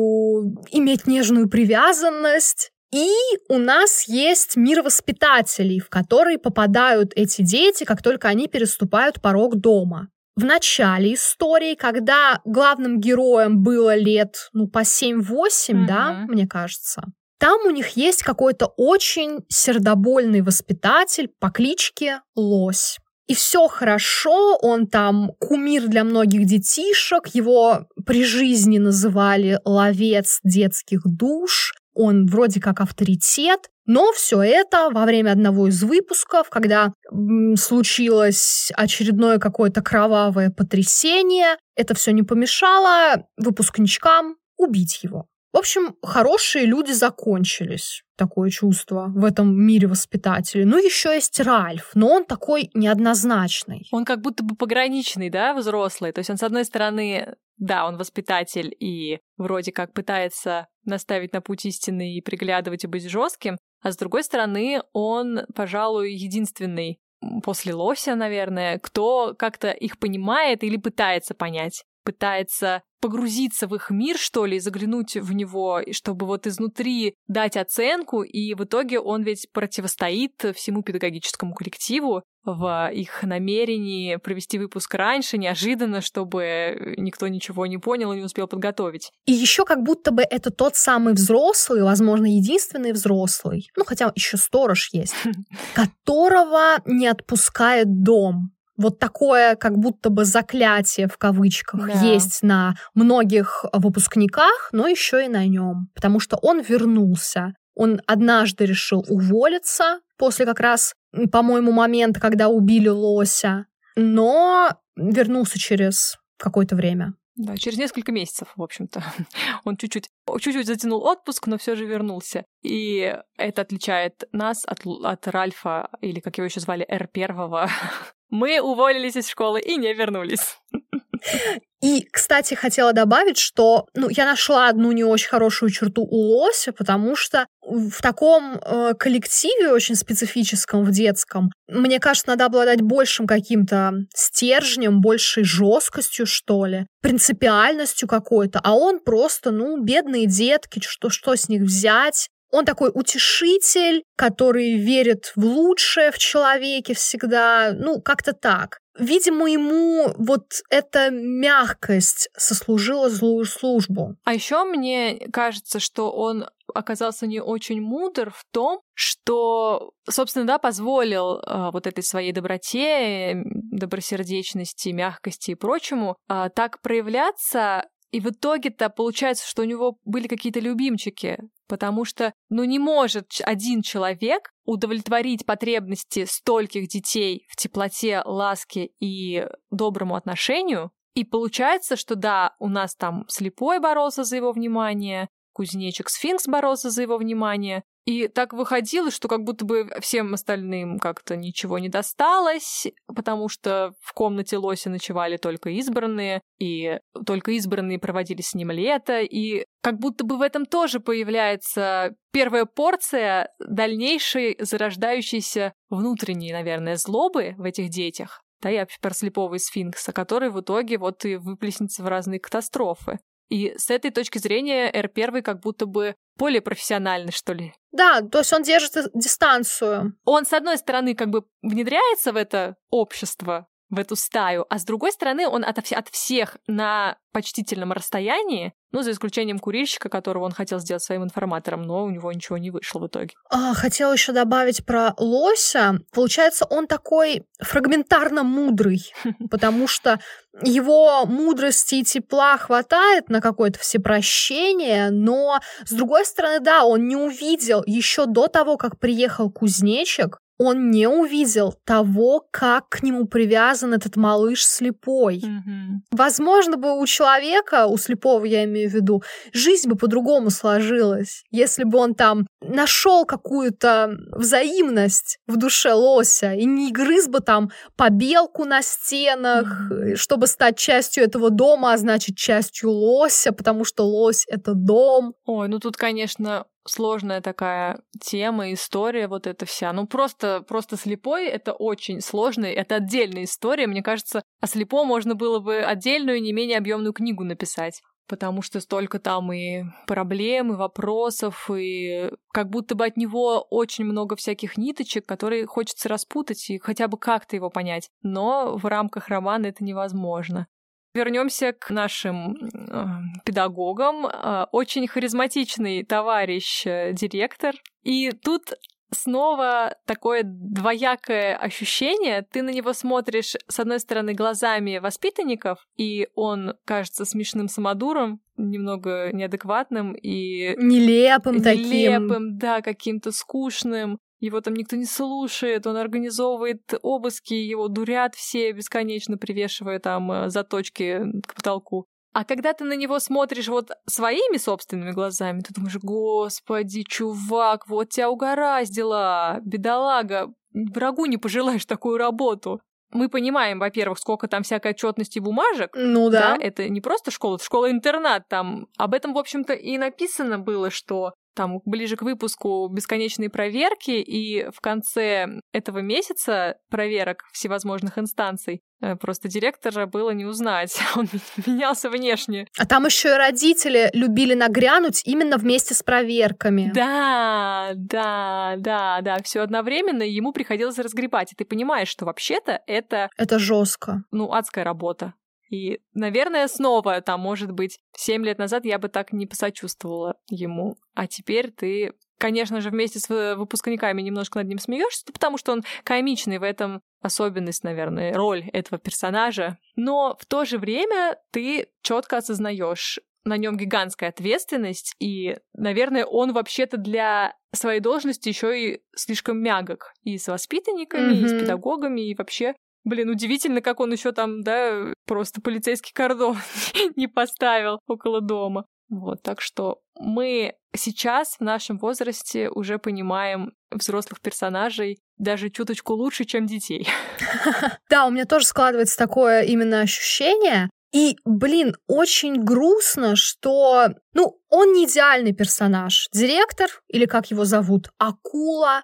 иметь нежную привязанность. И у нас есть мир воспитателей, в который попадают эти дети, как только они переступают порог дома. В начале истории, когда главным героям было лет, ну, по 7-8, mm-hmm. да, мне кажется, там у них есть какой-то очень сердобольный воспитатель по кличке Лось. И все хорошо, он там кумир для многих детишек, его при жизни называли ловец детских душ, он вроде как авторитет, но все это во время одного из выпусков, когда случилось очередное какое-то кровавое потрясение, это все не помешало выпускничкам убить его. В общем, хорошие люди закончились. Такое чувство в этом мире воспитателей. Ну, еще есть Ральф, но он такой неоднозначный. Он как будто бы пограничный, да, взрослый. То есть он, с одной стороны, да, он воспитатель и вроде как пытается наставить на путь истины и приглядывать и быть жестким, а с другой стороны, он, пожалуй, единственный после Лося, наверное, кто как-то их понимает или пытается понять пытается погрузиться в их мир, что ли, заглянуть в него, чтобы вот изнутри дать оценку, и в итоге он ведь противостоит всему педагогическому коллективу в их намерении провести выпуск раньше, неожиданно, чтобы никто ничего не понял и не успел подготовить. И еще как будто бы это тот самый взрослый, возможно, единственный взрослый, ну хотя еще сторож есть, которого не отпускает дом вот такое как будто бы заклятие в кавычках да. есть на многих выпускниках, но еще и на нем, потому что он вернулся. Он однажды решил уволиться после как раз, по-моему, момента, когда убили лося, но вернулся через какое-то время. Да, через несколько месяцев, в общем-то. Он чуть-чуть, чуть-чуть затянул отпуск, но все же вернулся. И это отличает нас от, от Ральфа, или как его еще звали, Р первого. Мы уволились из школы и не вернулись. И, кстати, хотела добавить, что ну, я нашла одну не очень хорошую черту у Лося, потому что в таком э, коллективе очень специфическом, в детском, мне кажется, надо обладать большим каким-то стержнем, большей жесткостью, что ли, принципиальностью какой-то, а он просто, ну, бедные детки, что, что с них взять, он такой утешитель, который верит в лучшее в человеке всегда, ну, как-то так. Видимо, ему вот эта мягкость сослужила злую службу. А еще мне кажется, что он оказался не очень мудр в том, что, собственно, да, позволил э, вот этой своей доброте, добросердечности, мягкости и прочему э, так проявляться и в итоге-то получается, что у него были какие-то любимчики, потому что, ну, не может один человек удовлетворить потребности стольких детей в теплоте, ласке и доброму отношению. И получается, что да, у нас там слепой боролся за его внимание, кузнечик Сфинкс боролся за его внимание, и так выходило, что как будто бы всем остальным как-то ничего не досталось, потому что в комнате Лоси ночевали только избранные, и только избранные проводили с ним лето, и как будто бы в этом тоже появляется первая порция дальнейшей зарождающейся внутренней, наверное, злобы в этих детях. Да, и про слепого сфинкса, который в итоге вот и выплеснется в разные катастрофы. И с этой точки зрения R1 как будто бы более профессиональный, что ли. Да, то есть он держит дистанцию. Он, с одной стороны, как бы внедряется в это общество, в эту стаю, а с другой стороны он от, от всех на почтительном расстоянии, ну, за исключением курильщика, которого он хотел сделать своим информатором, но у него ничего не вышло в итоге. А, хотела еще добавить про лося. Получается, он такой фрагментарно мудрый, потому что его мудрости и тепла хватает на какое-то всепрощение, но, с другой стороны, да, он не увидел еще до того, как приехал кузнечик, он не увидел того, как к нему привязан этот малыш слепой. Mm-hmm. Возможно бы у человека, у слепого я имею в виду, жизнь бы по-другому сложилась, если бы он там нашел какую-то взаимность в душе лося и не грыз бы там побелку на стенах, mm-hmm. чтобы стать частью этого дома, а значит частью лося, потому что лось это дом. Ой, ну тут, конечно, сложная такая тема, история вот эта вся. Ну, просто, просто слепой — это очень сложная, это отдельная история. Мне кажется, о слепом можно было бы отдельную, не менее объемную книгу написать потому что столько там и проблем, и вопросов, и как будто бы от него очень много всяких ниточек, которые хочется распутать и хотя бы как-то его понять. Но в рамках романа это невозможно. Вернемся к нашим э, педагогам. Э, очень харизматичный товарищ э, директор. И тут снова такое двоякое ощущение. Ты на него смотришь, с одной стороны, глазами воспитанников, и он кажется смешным самодуром, немного неадекватным и... Нелепым, нелепым таким. Нелепым, да, каким-то скучным его там никто не слушает, он организовывает обыски, его дурят все, бесконечно привешивая там э, заточки к потолку. А когда ты на него смотришь вот своими собственными глазами, ты думаешь, господи, чувак, вот тебя угораздило, бедолага, врагу не пожелаешь такую работу. Мы понимаем, во-первых, сколько там всякой отчетности бумажек. Ну да. да. Это не просто школа, это школа-интернат. Там об этом, в общем-то, и написано было, что там ближе к выпуску бесконечные проверки, и в конце этого месяца проверок всевозможных инстанций э, просто директора было не узнать, он менялся внешне. А там еще и родители любили нагрянуть именно вместе с проверками. Да, да, да, да, все одновременно, и ему приходилось разгребать. И ты понимаешь, что вообще-то это... Это жестко. Ну, адская работа. И, наверное, снова, там, может быть, семь лет назад я бы так не посочувствовала ему. А теперь ты, конечно же, вместе с выпускниками немножко над ним смеешься, потому что он комичный в этом особенность, наверное, роль этого персонажа. Но в то же время ты четко осознаешь на нем гигантская ответственность, и, наверное, он вообще-то для своей должности еще и слишком мягок и с воспитанниками, mm-hmm. и с педагогами, и вообще Блин, удивительно, как он еще там, да, просто полицейский кордон не поставил около дома. Вот, так что мы сейчас в нашем возрасте уже понимаем взрослых персонажей даже чуточку лучше, чем детей. Да, у меня тоже складывается такое именно ощущение. И, блин, очень грустно, что, ну, он не идеальный персонаж. Директор, или как его зовут, акула,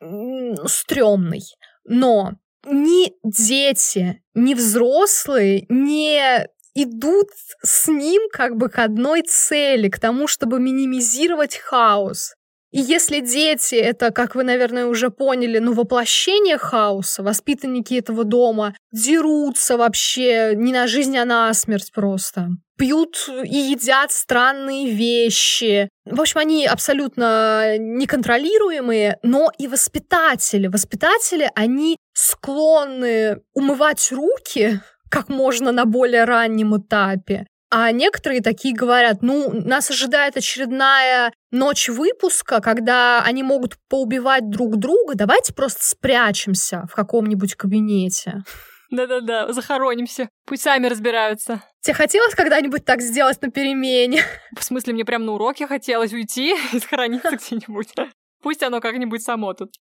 стрёмный. Но ни дети, ни взрослые не идут с ним как бы к одной цели, к тому, чтобы минимизировать хаос. И если дети — это, как вы, наверное, уже поняли, ну, воплощение хаоса, воспитанники этого дома дерутся вообще не на жизнь, а на смерть просто. Пьют и едят странные вещи. В общем, они абсолютно неконтролируемые, но и воспитатели. Воспитатели, они склонны умывать руки как можно на более раннем этапе. А некоторые такие говорят, ну, нас ожидает очередная ночь выпуска, когда они могут поубивать друг друга, давайте просто спрячемся в каком-нибудь кабинете. Да-да-да, захоронимся. Пусть сами разбираются. Тебе хотелось когда-нибудь так сделать на перемене? В смысле, мне прям на уроке хотелось уйти и сохраниться где-нибудь. Пусть оно как-нибудь само тут.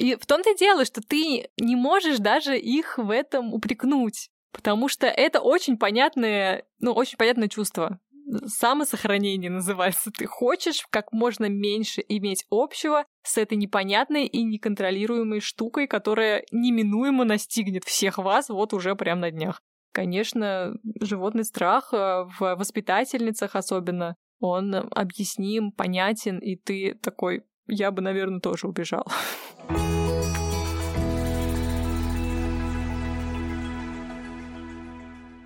И в том-то и дело, что ты не можешь даже их в этом упрекнуть. Потому что это очень понятное, ну, очень понятное чувство. Самосохранение называется. Ты хочешь как можно меньше иметь общего с этой непонятной и неконтролируемой штукой, которая неминуемо настигнет всех вас вот уже прямо на днях. Конечно, животный страх э, в воспитательницах особенно, он объясним, понятен, и ты такой, я бы, наверное, тоже убежал.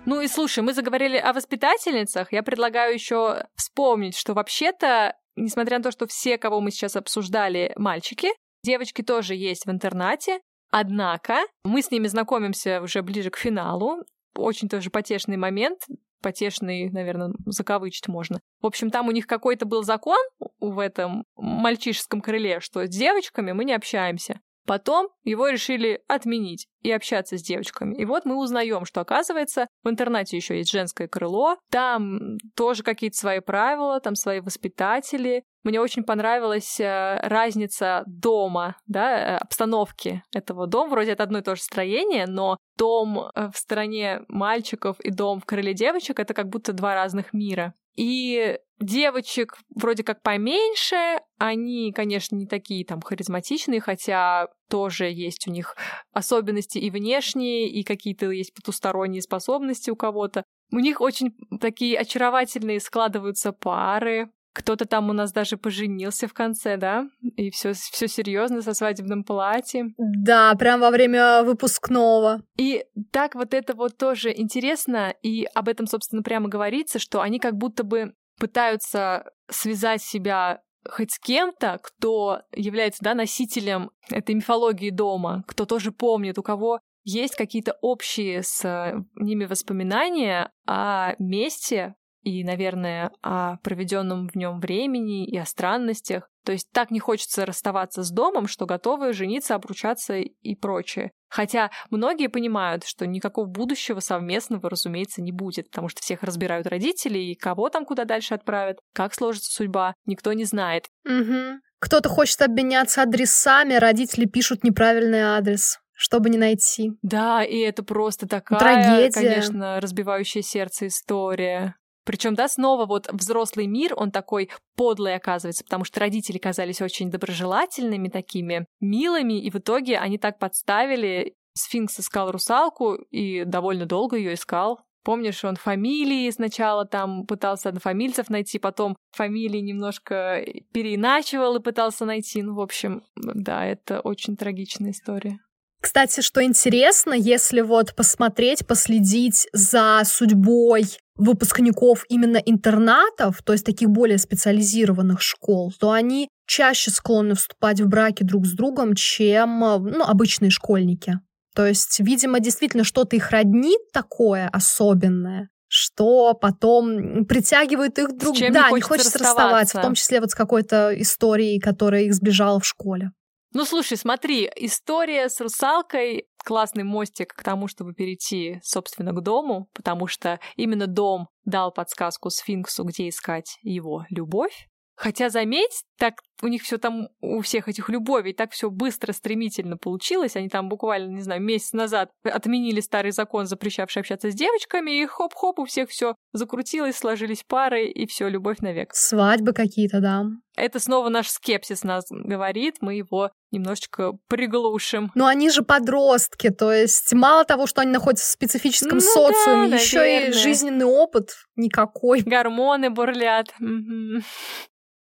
Ну и слушай, мы заговорили о воспитательницах. Я предлагаю еще вспомнить, что вообще-то, несмотря на то, что все, кого мы сейчас обсуждали, мальчики, девочки тоже есть в интернате. Однако мы с ними знакомимся уже ближе к финалу. Очень тоже потешный момент, потешный, наверное, закавычить можно. В общем, там у них какой-то был закон в этом мальчишеском крыле, что с девочками мы не общаемся. Потом его решили отменить и общаться с девочками. И вот мы узнаем, что оказывается в интернате еще есть женское крыло, там тоже какие-то свои правила, там свои воспитатели. Мне очень понравилась э, разница дома, да, э, обстановки этого дома. Вроде это одно и то же строение, но дом э, в стороне мальчиков и дом в крыле девочек — это как будто два разных мира. И девочек вроде как поменьше, они, конечно, не такие там харизматичные, хотя тоже есть у них особенности и внешние, и какие-то есть потусторонние способности у кого-то. У них очень такие очаровательные складываются пары, кто-то там у нас даже поженился в конце, да? И все, все серьезно со свадебным платьем. Да, прям во время выпускного. И так вот это вот тоже интересно, и об этом, собственно, прямо говорится, что они как будто бы пытаются связать себя хоть с кем-то, кто является да, носителем этой мифологии дома, кто тоже помнит, у кого есть какие-то общие с ними воспоминания о месте, и, наверное, о проведенном в нем времени и о странностях. То есть так не хочется расставаться с домом, что готовы жениться, обручаться и прочее. Хотя многие понимают, что никакого будущего совместного, разумеется, не будет, потому что всех разбирают родители, и кого там куда дальше отправят, как сложится судьба, никто не знает. Угу. Кто-то хочет обменяться адресами, родители пишут неправильный адрес чтобы не найти. Да, и это просто такая, Трагедия. конечно, разбивающая сердце история. Причем, да, снова вот взрослый мир, он такой подлый оказывается, потому что родители казались очень доброжелательными, такими милыми, и в итоге они так подставили. Сфинкс искал русалку и довольно долго ее искал. Помнишь, он фамилии сначала там пытался однофамильцев найти, потом фамилии немножко переиначивал и пытался найти. Ну, в общем, да, это очень трагичная история. Кстати, что интересно, если вот посмотреть, последить за судьбой выпускников именно интернатов, то есть таких более специализированных школ, то они чаще склонны вступать в браки друг с другом, чем ну, обычные школьники. То есть, видимо, действительно что-то их роднит такое особенное, что потом притягивает их друг... друга. Да, не хочется расставаться, в том числе вот с какой-то историей, которая их сбежала в школе. Ну, слушай, смотри, история с русалкой — классный мостик к тому, чтобы перейти, собственно, к дому, потому что именно дом дал подсказку сфинксу, где искать его любовь. Хотя, заметь, так у них все там, у всех этих любовей, так все быстро, стремительно получилось. Они там буквально, не знаю, месяц назад отменили старый закон, запрещавший общаться с девочками, и хоп-хоп, у всех все закрутилось, сложились пары, и все, любовь навек. Свадьбы какие-то, да. Это снова наш скепсис нас говорит, мы его немножечко приглушим. Но они же подростки, то есть мало того, что они находятся в специфическом ну, социуме, да, еще и жизненный опыт никакой. Гормоны бурлят.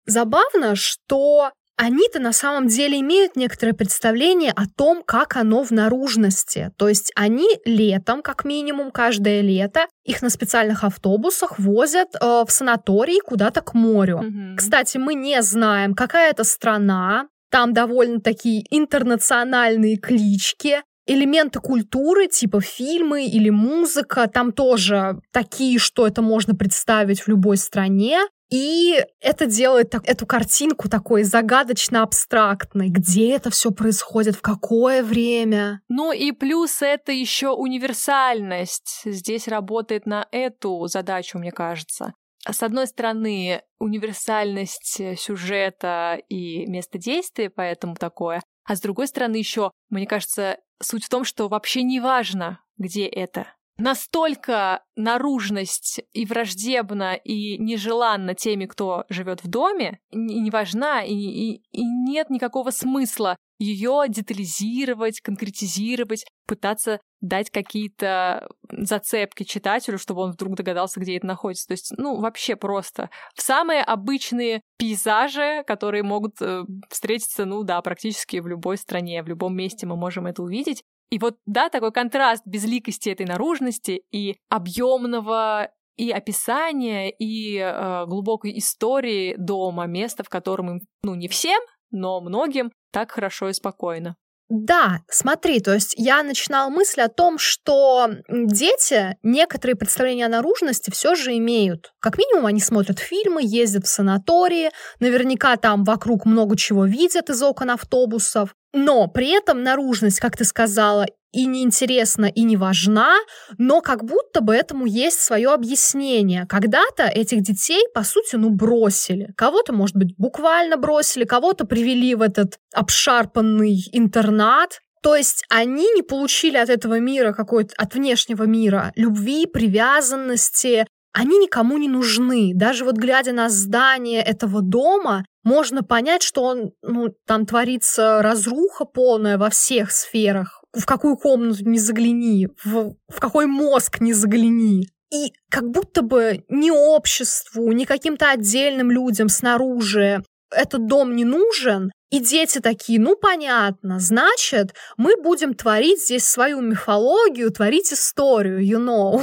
Забавно, что они-то на самом деле имеют некоторое представление о том, как оно в наружности. То есть они летом, как минимум, каждое лето, их на специальных автобусах возят э, в санаторий куда-то к морю. Mm-hmm. Кстати, мы не знаем, какая это страна. Там довольно такие интернациональные клички. Элементы культуры, типа фильмы или музыка, там тоже такие, что это можно представить в любой стране. И это делает так, эту картинку такой загадочно-абстрактной. Где это все происходит, в какое время? Ну и плюс это еще универсальность. Здесь работает на эту задачу, мне кажется. С одной стороны, универсальность сюжета и место действия, поэтому такое. А с другой стороны, еще, мне кажется, суть в том, что вообще не важно, где это настолько наружность и враждебна, и нежеланна теми, кто живет в доме, и не важна, и, и, и нет никакого смысла ее детализировать, конкретизировать, пытаться дать какие-то зацепки читателю, чтобы он вдруг догадался, где это находится. То есть, ну, вообще просто. В самые обычные пейзажи, которые могут э, встретиться, ну да, практически в любой стране, в любом месте мы можем это увидеть. И вот, да, такой контраст безликости этой наружности и объемного и описания, и э, глубокой истории дома, места, в котором ну, не всем, но многим так хорошо и спокойно. Да, смотри, то есть я начинала мысль о том, что дети некоторые представления о наружности все же имеют. Как минимум они смотрят фильмы, ездят в санатории, наверняка там вокруг много чего видят из окон автобусов. Но при этом наружность, как ты сказала, и неинтересна, и не важна, но как будто бы этому есть свое объяснение. Когда-то этих детей, по сути, ну, бросили. Кого-то, может быть, буквально бросили, кого-то привели в этот обшарпанный интернат, то есть они не получили от этого мира какой-то, от внешнего мира любви, привязанности, они никому не нужны. Даже вот глядя на здание этого дома, можно понять, что он, ну, там творится разруха полная во всех сферах. В какую комнату не загляни, в, в какой мозг не загляни. И как будто бы ни обществу, ни каким-то отдельным людям снаружи этот дом не нужен, и дети такие, ну понятно, значит, мы будем творить здесь свою мифологию, творить историю, you know.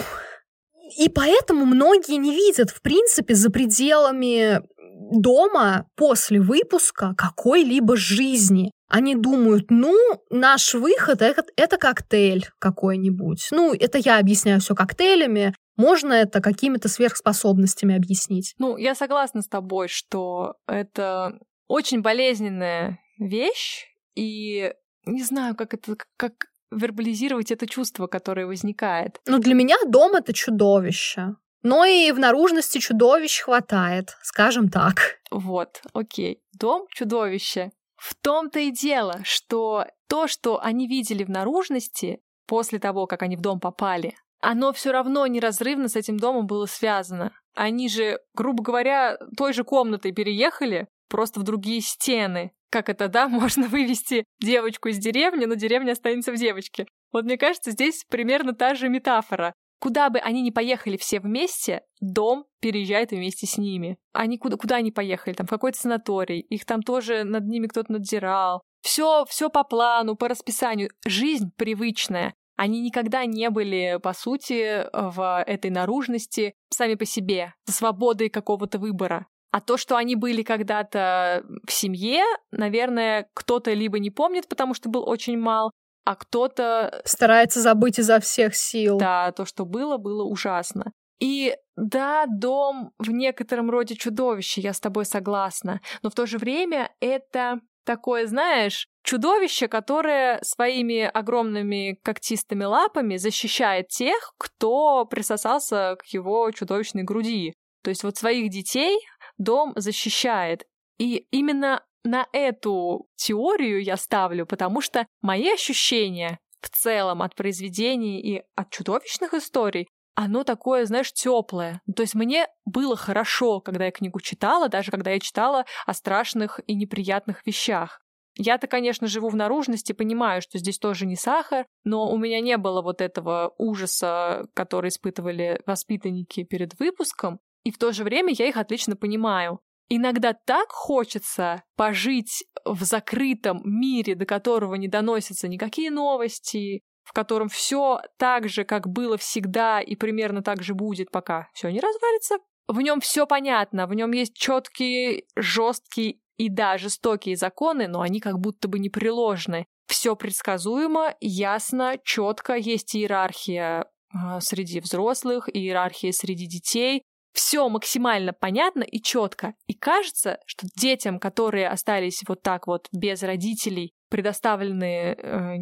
И поэтому многие не видят, в принципе, за пределами дома после выпуска какой-либо жизни. Они думают, ну, наш выход это, это коктейль какой-нибудь. Ну, это я объясняю все коктейлями. Можно это какими-то сверхспособностями объяснить. Ну, я согласна с тобой, что это очень болезненная вещь, и не знаю, как это, как вербализировать это чувство, которое возникает. Ну, для меня дом — это чудовище. Но и в наружности чудовищ хватает, скажем так. Вот, окей. Дом — чудовище. В том-то и дело, что то, что они видели в наружности после того, как они в дом попали, оно все равно неразрывно с этим домом было связано. Они же, грубо говоря, той же комнатой переехали, просто в другие стены как это, да, можно вывести девочку из деревни, но деревня останется в девочке. Вот мне кажется, здесь примерно та же метафора. Куда бы они ни поехали все вместе, дом переезжает вместе с ними. Они куда, куда они поехали? Там в какой-то санаторий. Их там тоже над ними кто-то надзирал. Все, все по плану, по расписанию. Жизнь привычная. Они никогда не были, по сути, в этой наружности сами по себе, свободой какого-то выбора. А то, что они были когда-то в семье, наверное, кто-то либо не помнит, потому что был очень мал, а кто-то... Старается забыть изо всех сил. Да, то, что было, было ужасно. И да, дом в некотором роде чудовище, я с тобой согласна. Но в то же время это такое, знаешь, чудовище, которое своими огромными когтистыми лапами защищает тех, кто присосался к его чудовищной груди. То есть вот своих детей дом защищает. И именно на эту теорию я ставлю, потому что мои ощущения в целом от произведений и от чудовищных историй, оно такое, знаешь, теплое. То есть мне было хорошо, когда я книгу читала, даже когда я читала о страшных и неприятных вещах. Я-то, конечно, живу в наружности, понимаю, что здесь тоже не сахар, но у меня не было вот этого ужаса, который испытывали воспитанники перед выпуском, и в то же время я их отлично понимаю. Иногда так хочется пожить в закрытом мире, до которого не доносятся никакие новости, в котором все так же, как было всегда, и примерно так же будет, пока все не развалится. В нем все понятно, в нем есть четкие, жесткие и да, жестокие законы, но они как будто бы непреложны. Все предсказуемо, ясно, четко, есть иерархия а, среди взрослых, иерархия среди детей. Все максимально понятно и четко. И кажется, что детям, которые остались вот так вот без родителей, предоставлены э,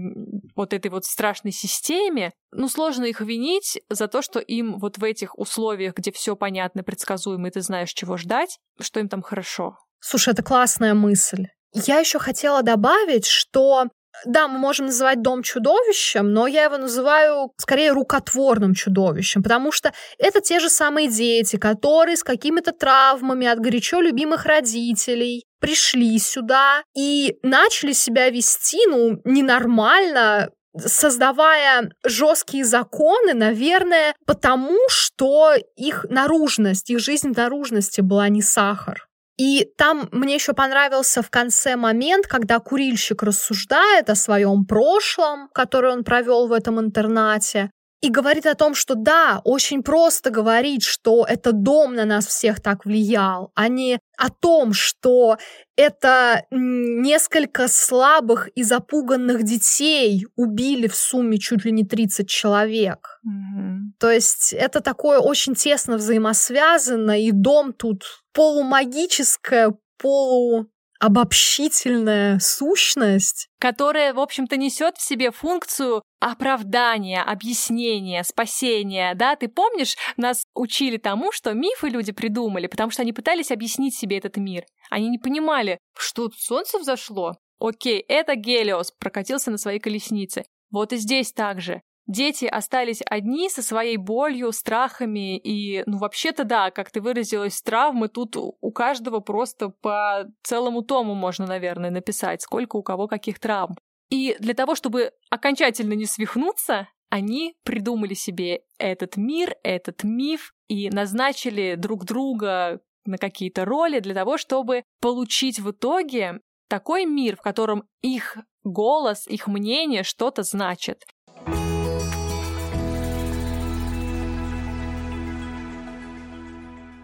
вот этой вот страшной системе, ну, сложно их винить за то, что им вот в этих условиях, где все понятно, предсказуемо, и ты знаешь, чего ждать, что им там хорошо. Слушай, это классная мысль. Я еще хотела добавить, что да, мы можем называть дом чудовищем, но я его называю скорее рукотворным чудовищем, потому что это те же самые дети, которые с какими-то травмами от горячо любимых родителей пришли сюда и начали себя вести, ну, ненормально, создавая жесткие законы, наверное, потому что их наружность, их жизнь в наружности была не сахар. И там мне еще понравился в конце момент, когда курильщик рассуждает о своем прошлом, которое он провел в этом интернате, и говорит о том, что да, очень просто говорить, что этот дом на нас всех так влиял, а не о том, что это несколько слабых и запуганных детей убили в сумме чуть ли не 30 человек. Mm-hmm. То есть это такое очень тесно взаимосвязано, и дом тут полумагическая, полу обобщительная сущность, которая, в общем-то, несет в себе функцию оправдания, объяснения, спасения, да? Ты помнишь, нас учили тому, что мифы люди придумали, потому что они пытались объяснить себе этот мир. Они не понимали, что солнце взошло. Окей, это Гелиос прокатился на своей колеснице. Вот и здесь также дети остались одни со своей болью, страхами и, ну, вообще-то, да, как ты выразилась, травмы тут у каждого просто по целому тому можно, наверное, написать, сколько у кого каких травм. И для того, чтобы окончательно не свихнуться, они придумали себе этот мир, этот миф и назначили друг друга на какие-то роли для того, чтобы получить в итоге такой мир, в котором их голос, их мнение что-то значит.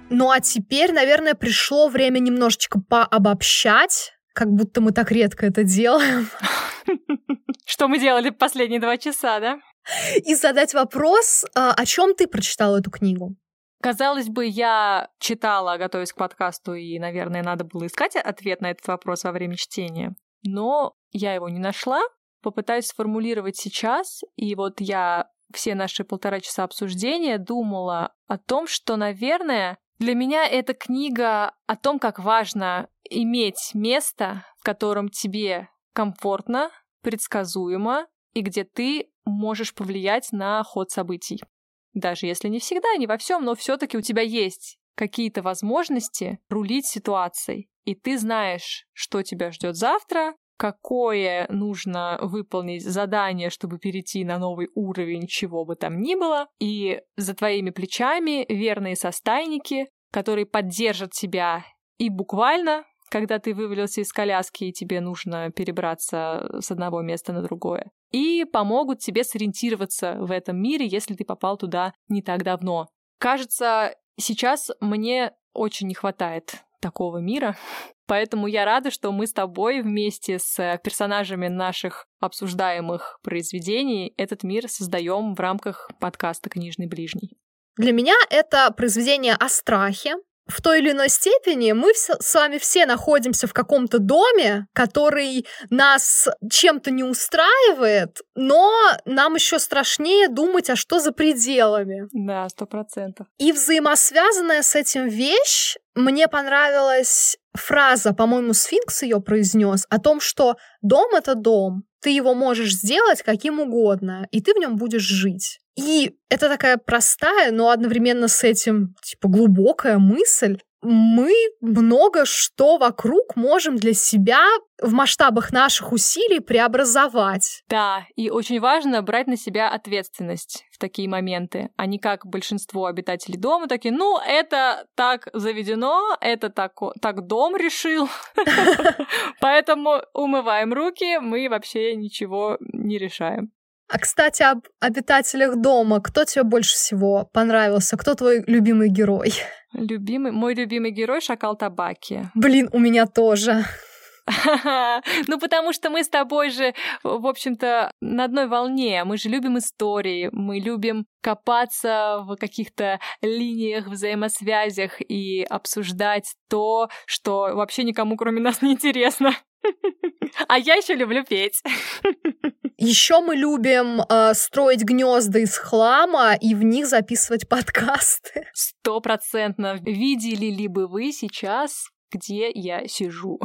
Ну а теперь, наверное, пришло время немножечко пообобщать, как будто мы так редко это делаем. Что мы делали последние два часа, да? И задать вопрос, а, о чем ты прочитала эту книгу? Казалось бы, я читала, готовясь к подкасту, и, наверное, надо было искать ответ на этот вопрос во время чтения. Но я его не нашла. Попытаюсь сформулировать сейчас. И вот я все наши полтора часа обсуждения думала о том, что, наверное, для меня эта книга о том, как важно иметь место, в котором тебе комфортно, предсказуемо и где ты можешь повлиять на ход событий. Даже если не всегда, не во всем, но все-таки у тебя есть какие-то возможности рулить ситуацией. И ты знаешь, что тебя ждет завтра, какое нужно выполнить задание, чтобы перейти на новый уровень, чего бы там ни было, и за твоими плечами верные состайники, которые поддержат тебя и буквально, когда ты вывалился из коляски и тебе нужно перебраться с одного места на другое, и помогут тебе сориентироваться в этом мире, если ты попал туда не так давно. Кажется, сейчас мне очень не хватает такого мира. Поэтому я рада, что мы с тобой вместе с персонажами наших обсуждаемых произведений этот мир создаем в рамках подкаста «Книжный ближний». Для меня это произведение о страхе, в той или иной степени мы с вами все находимся в каком-то доме, который нас чем-то не устраивает, но нам еще страшнее думать, а что за пределами. Да, сто процентов. И взаимосвязанная с этим вещь мне понравилась фраза, по-моему, Сфинкс ее произнес о том, что дом это дом, ты его можешь сделать каким угодно, и ты в нем будешь жить. И это такая простая, но одновременно с этим типа глубокая мысль, мы много что вокруг можем для себя в масштабах наших усилий преобразовать. Да, и очень важно брать на себя ответственность в такие моменты, а не как большинство обитателей дома такие, ну, это так заведено, это так, так дом решил, поэтому умываем руки, мы вообще ничего не решаем. А, кстати, об обитателях дома. Кто тебе больше всего понравился? Кто твой любимый герой? Любимый? Мой любимый герой — Шакал Табаки. Блин, у меня тоже. Ну, потому что мы с тобой же, в общем-то, на одной волне. Мы же любим истории, мы любим копаться в каких-то линиях, взаимосвязях и обсуждать то, что вообще никому, кроме нас, не интересно. А я еще люблю петь. Еще мы любим э, строить гнезда из хлама и в них записывать подкасты. Стопроцентно. Видели ли бы вы сейчас, где я сижу?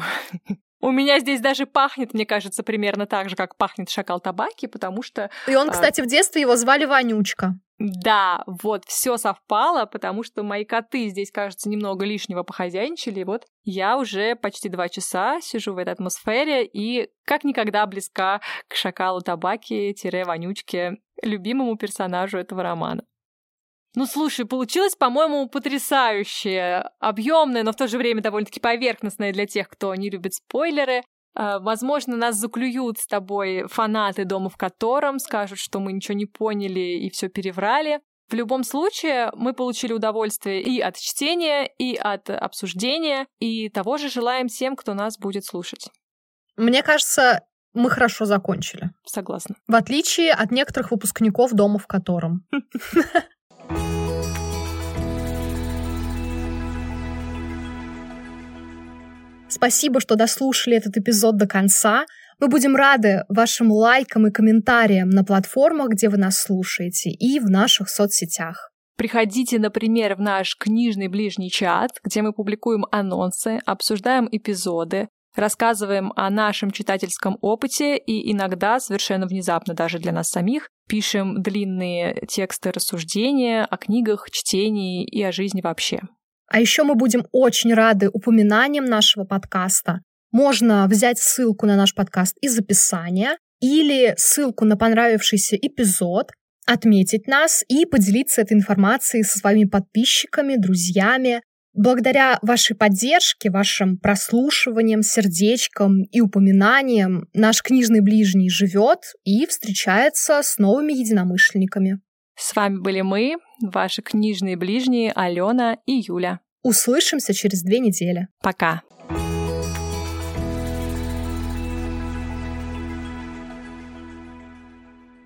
У меня здесь даже пахнет, мне кажется, примерно так же, как пахнет шакал табаки, потому что... И он, а, кстати, в детстве его звали Ванючка. Да, вот, все совпало, потому что мои коты здесь, кажется, немного лишнего похозяйничали. И вот я уже почти два часа сижу в этой атмосфере и как никогда близка к шакалу табаки-вонючке, любимому персонажу этого романа. Ну, слушай, получилось, по-моему, потрясающе, объемное, но в то же время довольно-таки поверхностное для тех, кто не любит спойлеры. А, возможно, нас заклюют с тобой фанаты дома в котором, скажут, что мы ничего не поняли и все переврали. В любом случае, мы получили удовольствие и от чтения, и от обсуждения, и того же желаем тем, кто нас будет слушать. Мне кажется, мы хорошо закончили. Согласна. В отличие от некоторых выпускников дома в котором. Спасибо, что дослушали этот эпизод до конца. Мы будем рады вашим лайкам и комментариям на платформах, где вы нас слушаете, и в наших соцсетях. Приходите, например, в наш книжный ближний чат, где мы публикуем анонсы, обсуждаем эпизоды, рассказываем о нашем читательском опыте и иногда, совершенно внезапно даже для нас самих, пишем длинные тексты рассуждения о книгах, чтении и о жизни вообще. А еще мы будем очень рады упоминаниям нашего подкаста. Можно взять ссылку на наш подкаст из описания или ссылку на понравившийся эпизод, отметить нас и поделиться этой информацией со своими подписчиками, друзьями. Благодаря вашей поддержке, вашим прослушиваниям, сердечкам и упоминаниям наш книжный ближний живет и встречается с новыми единомышленниками. С вами были мы, ваши книжные ближние Алена и Юля. Услышимся через две недели. Пока.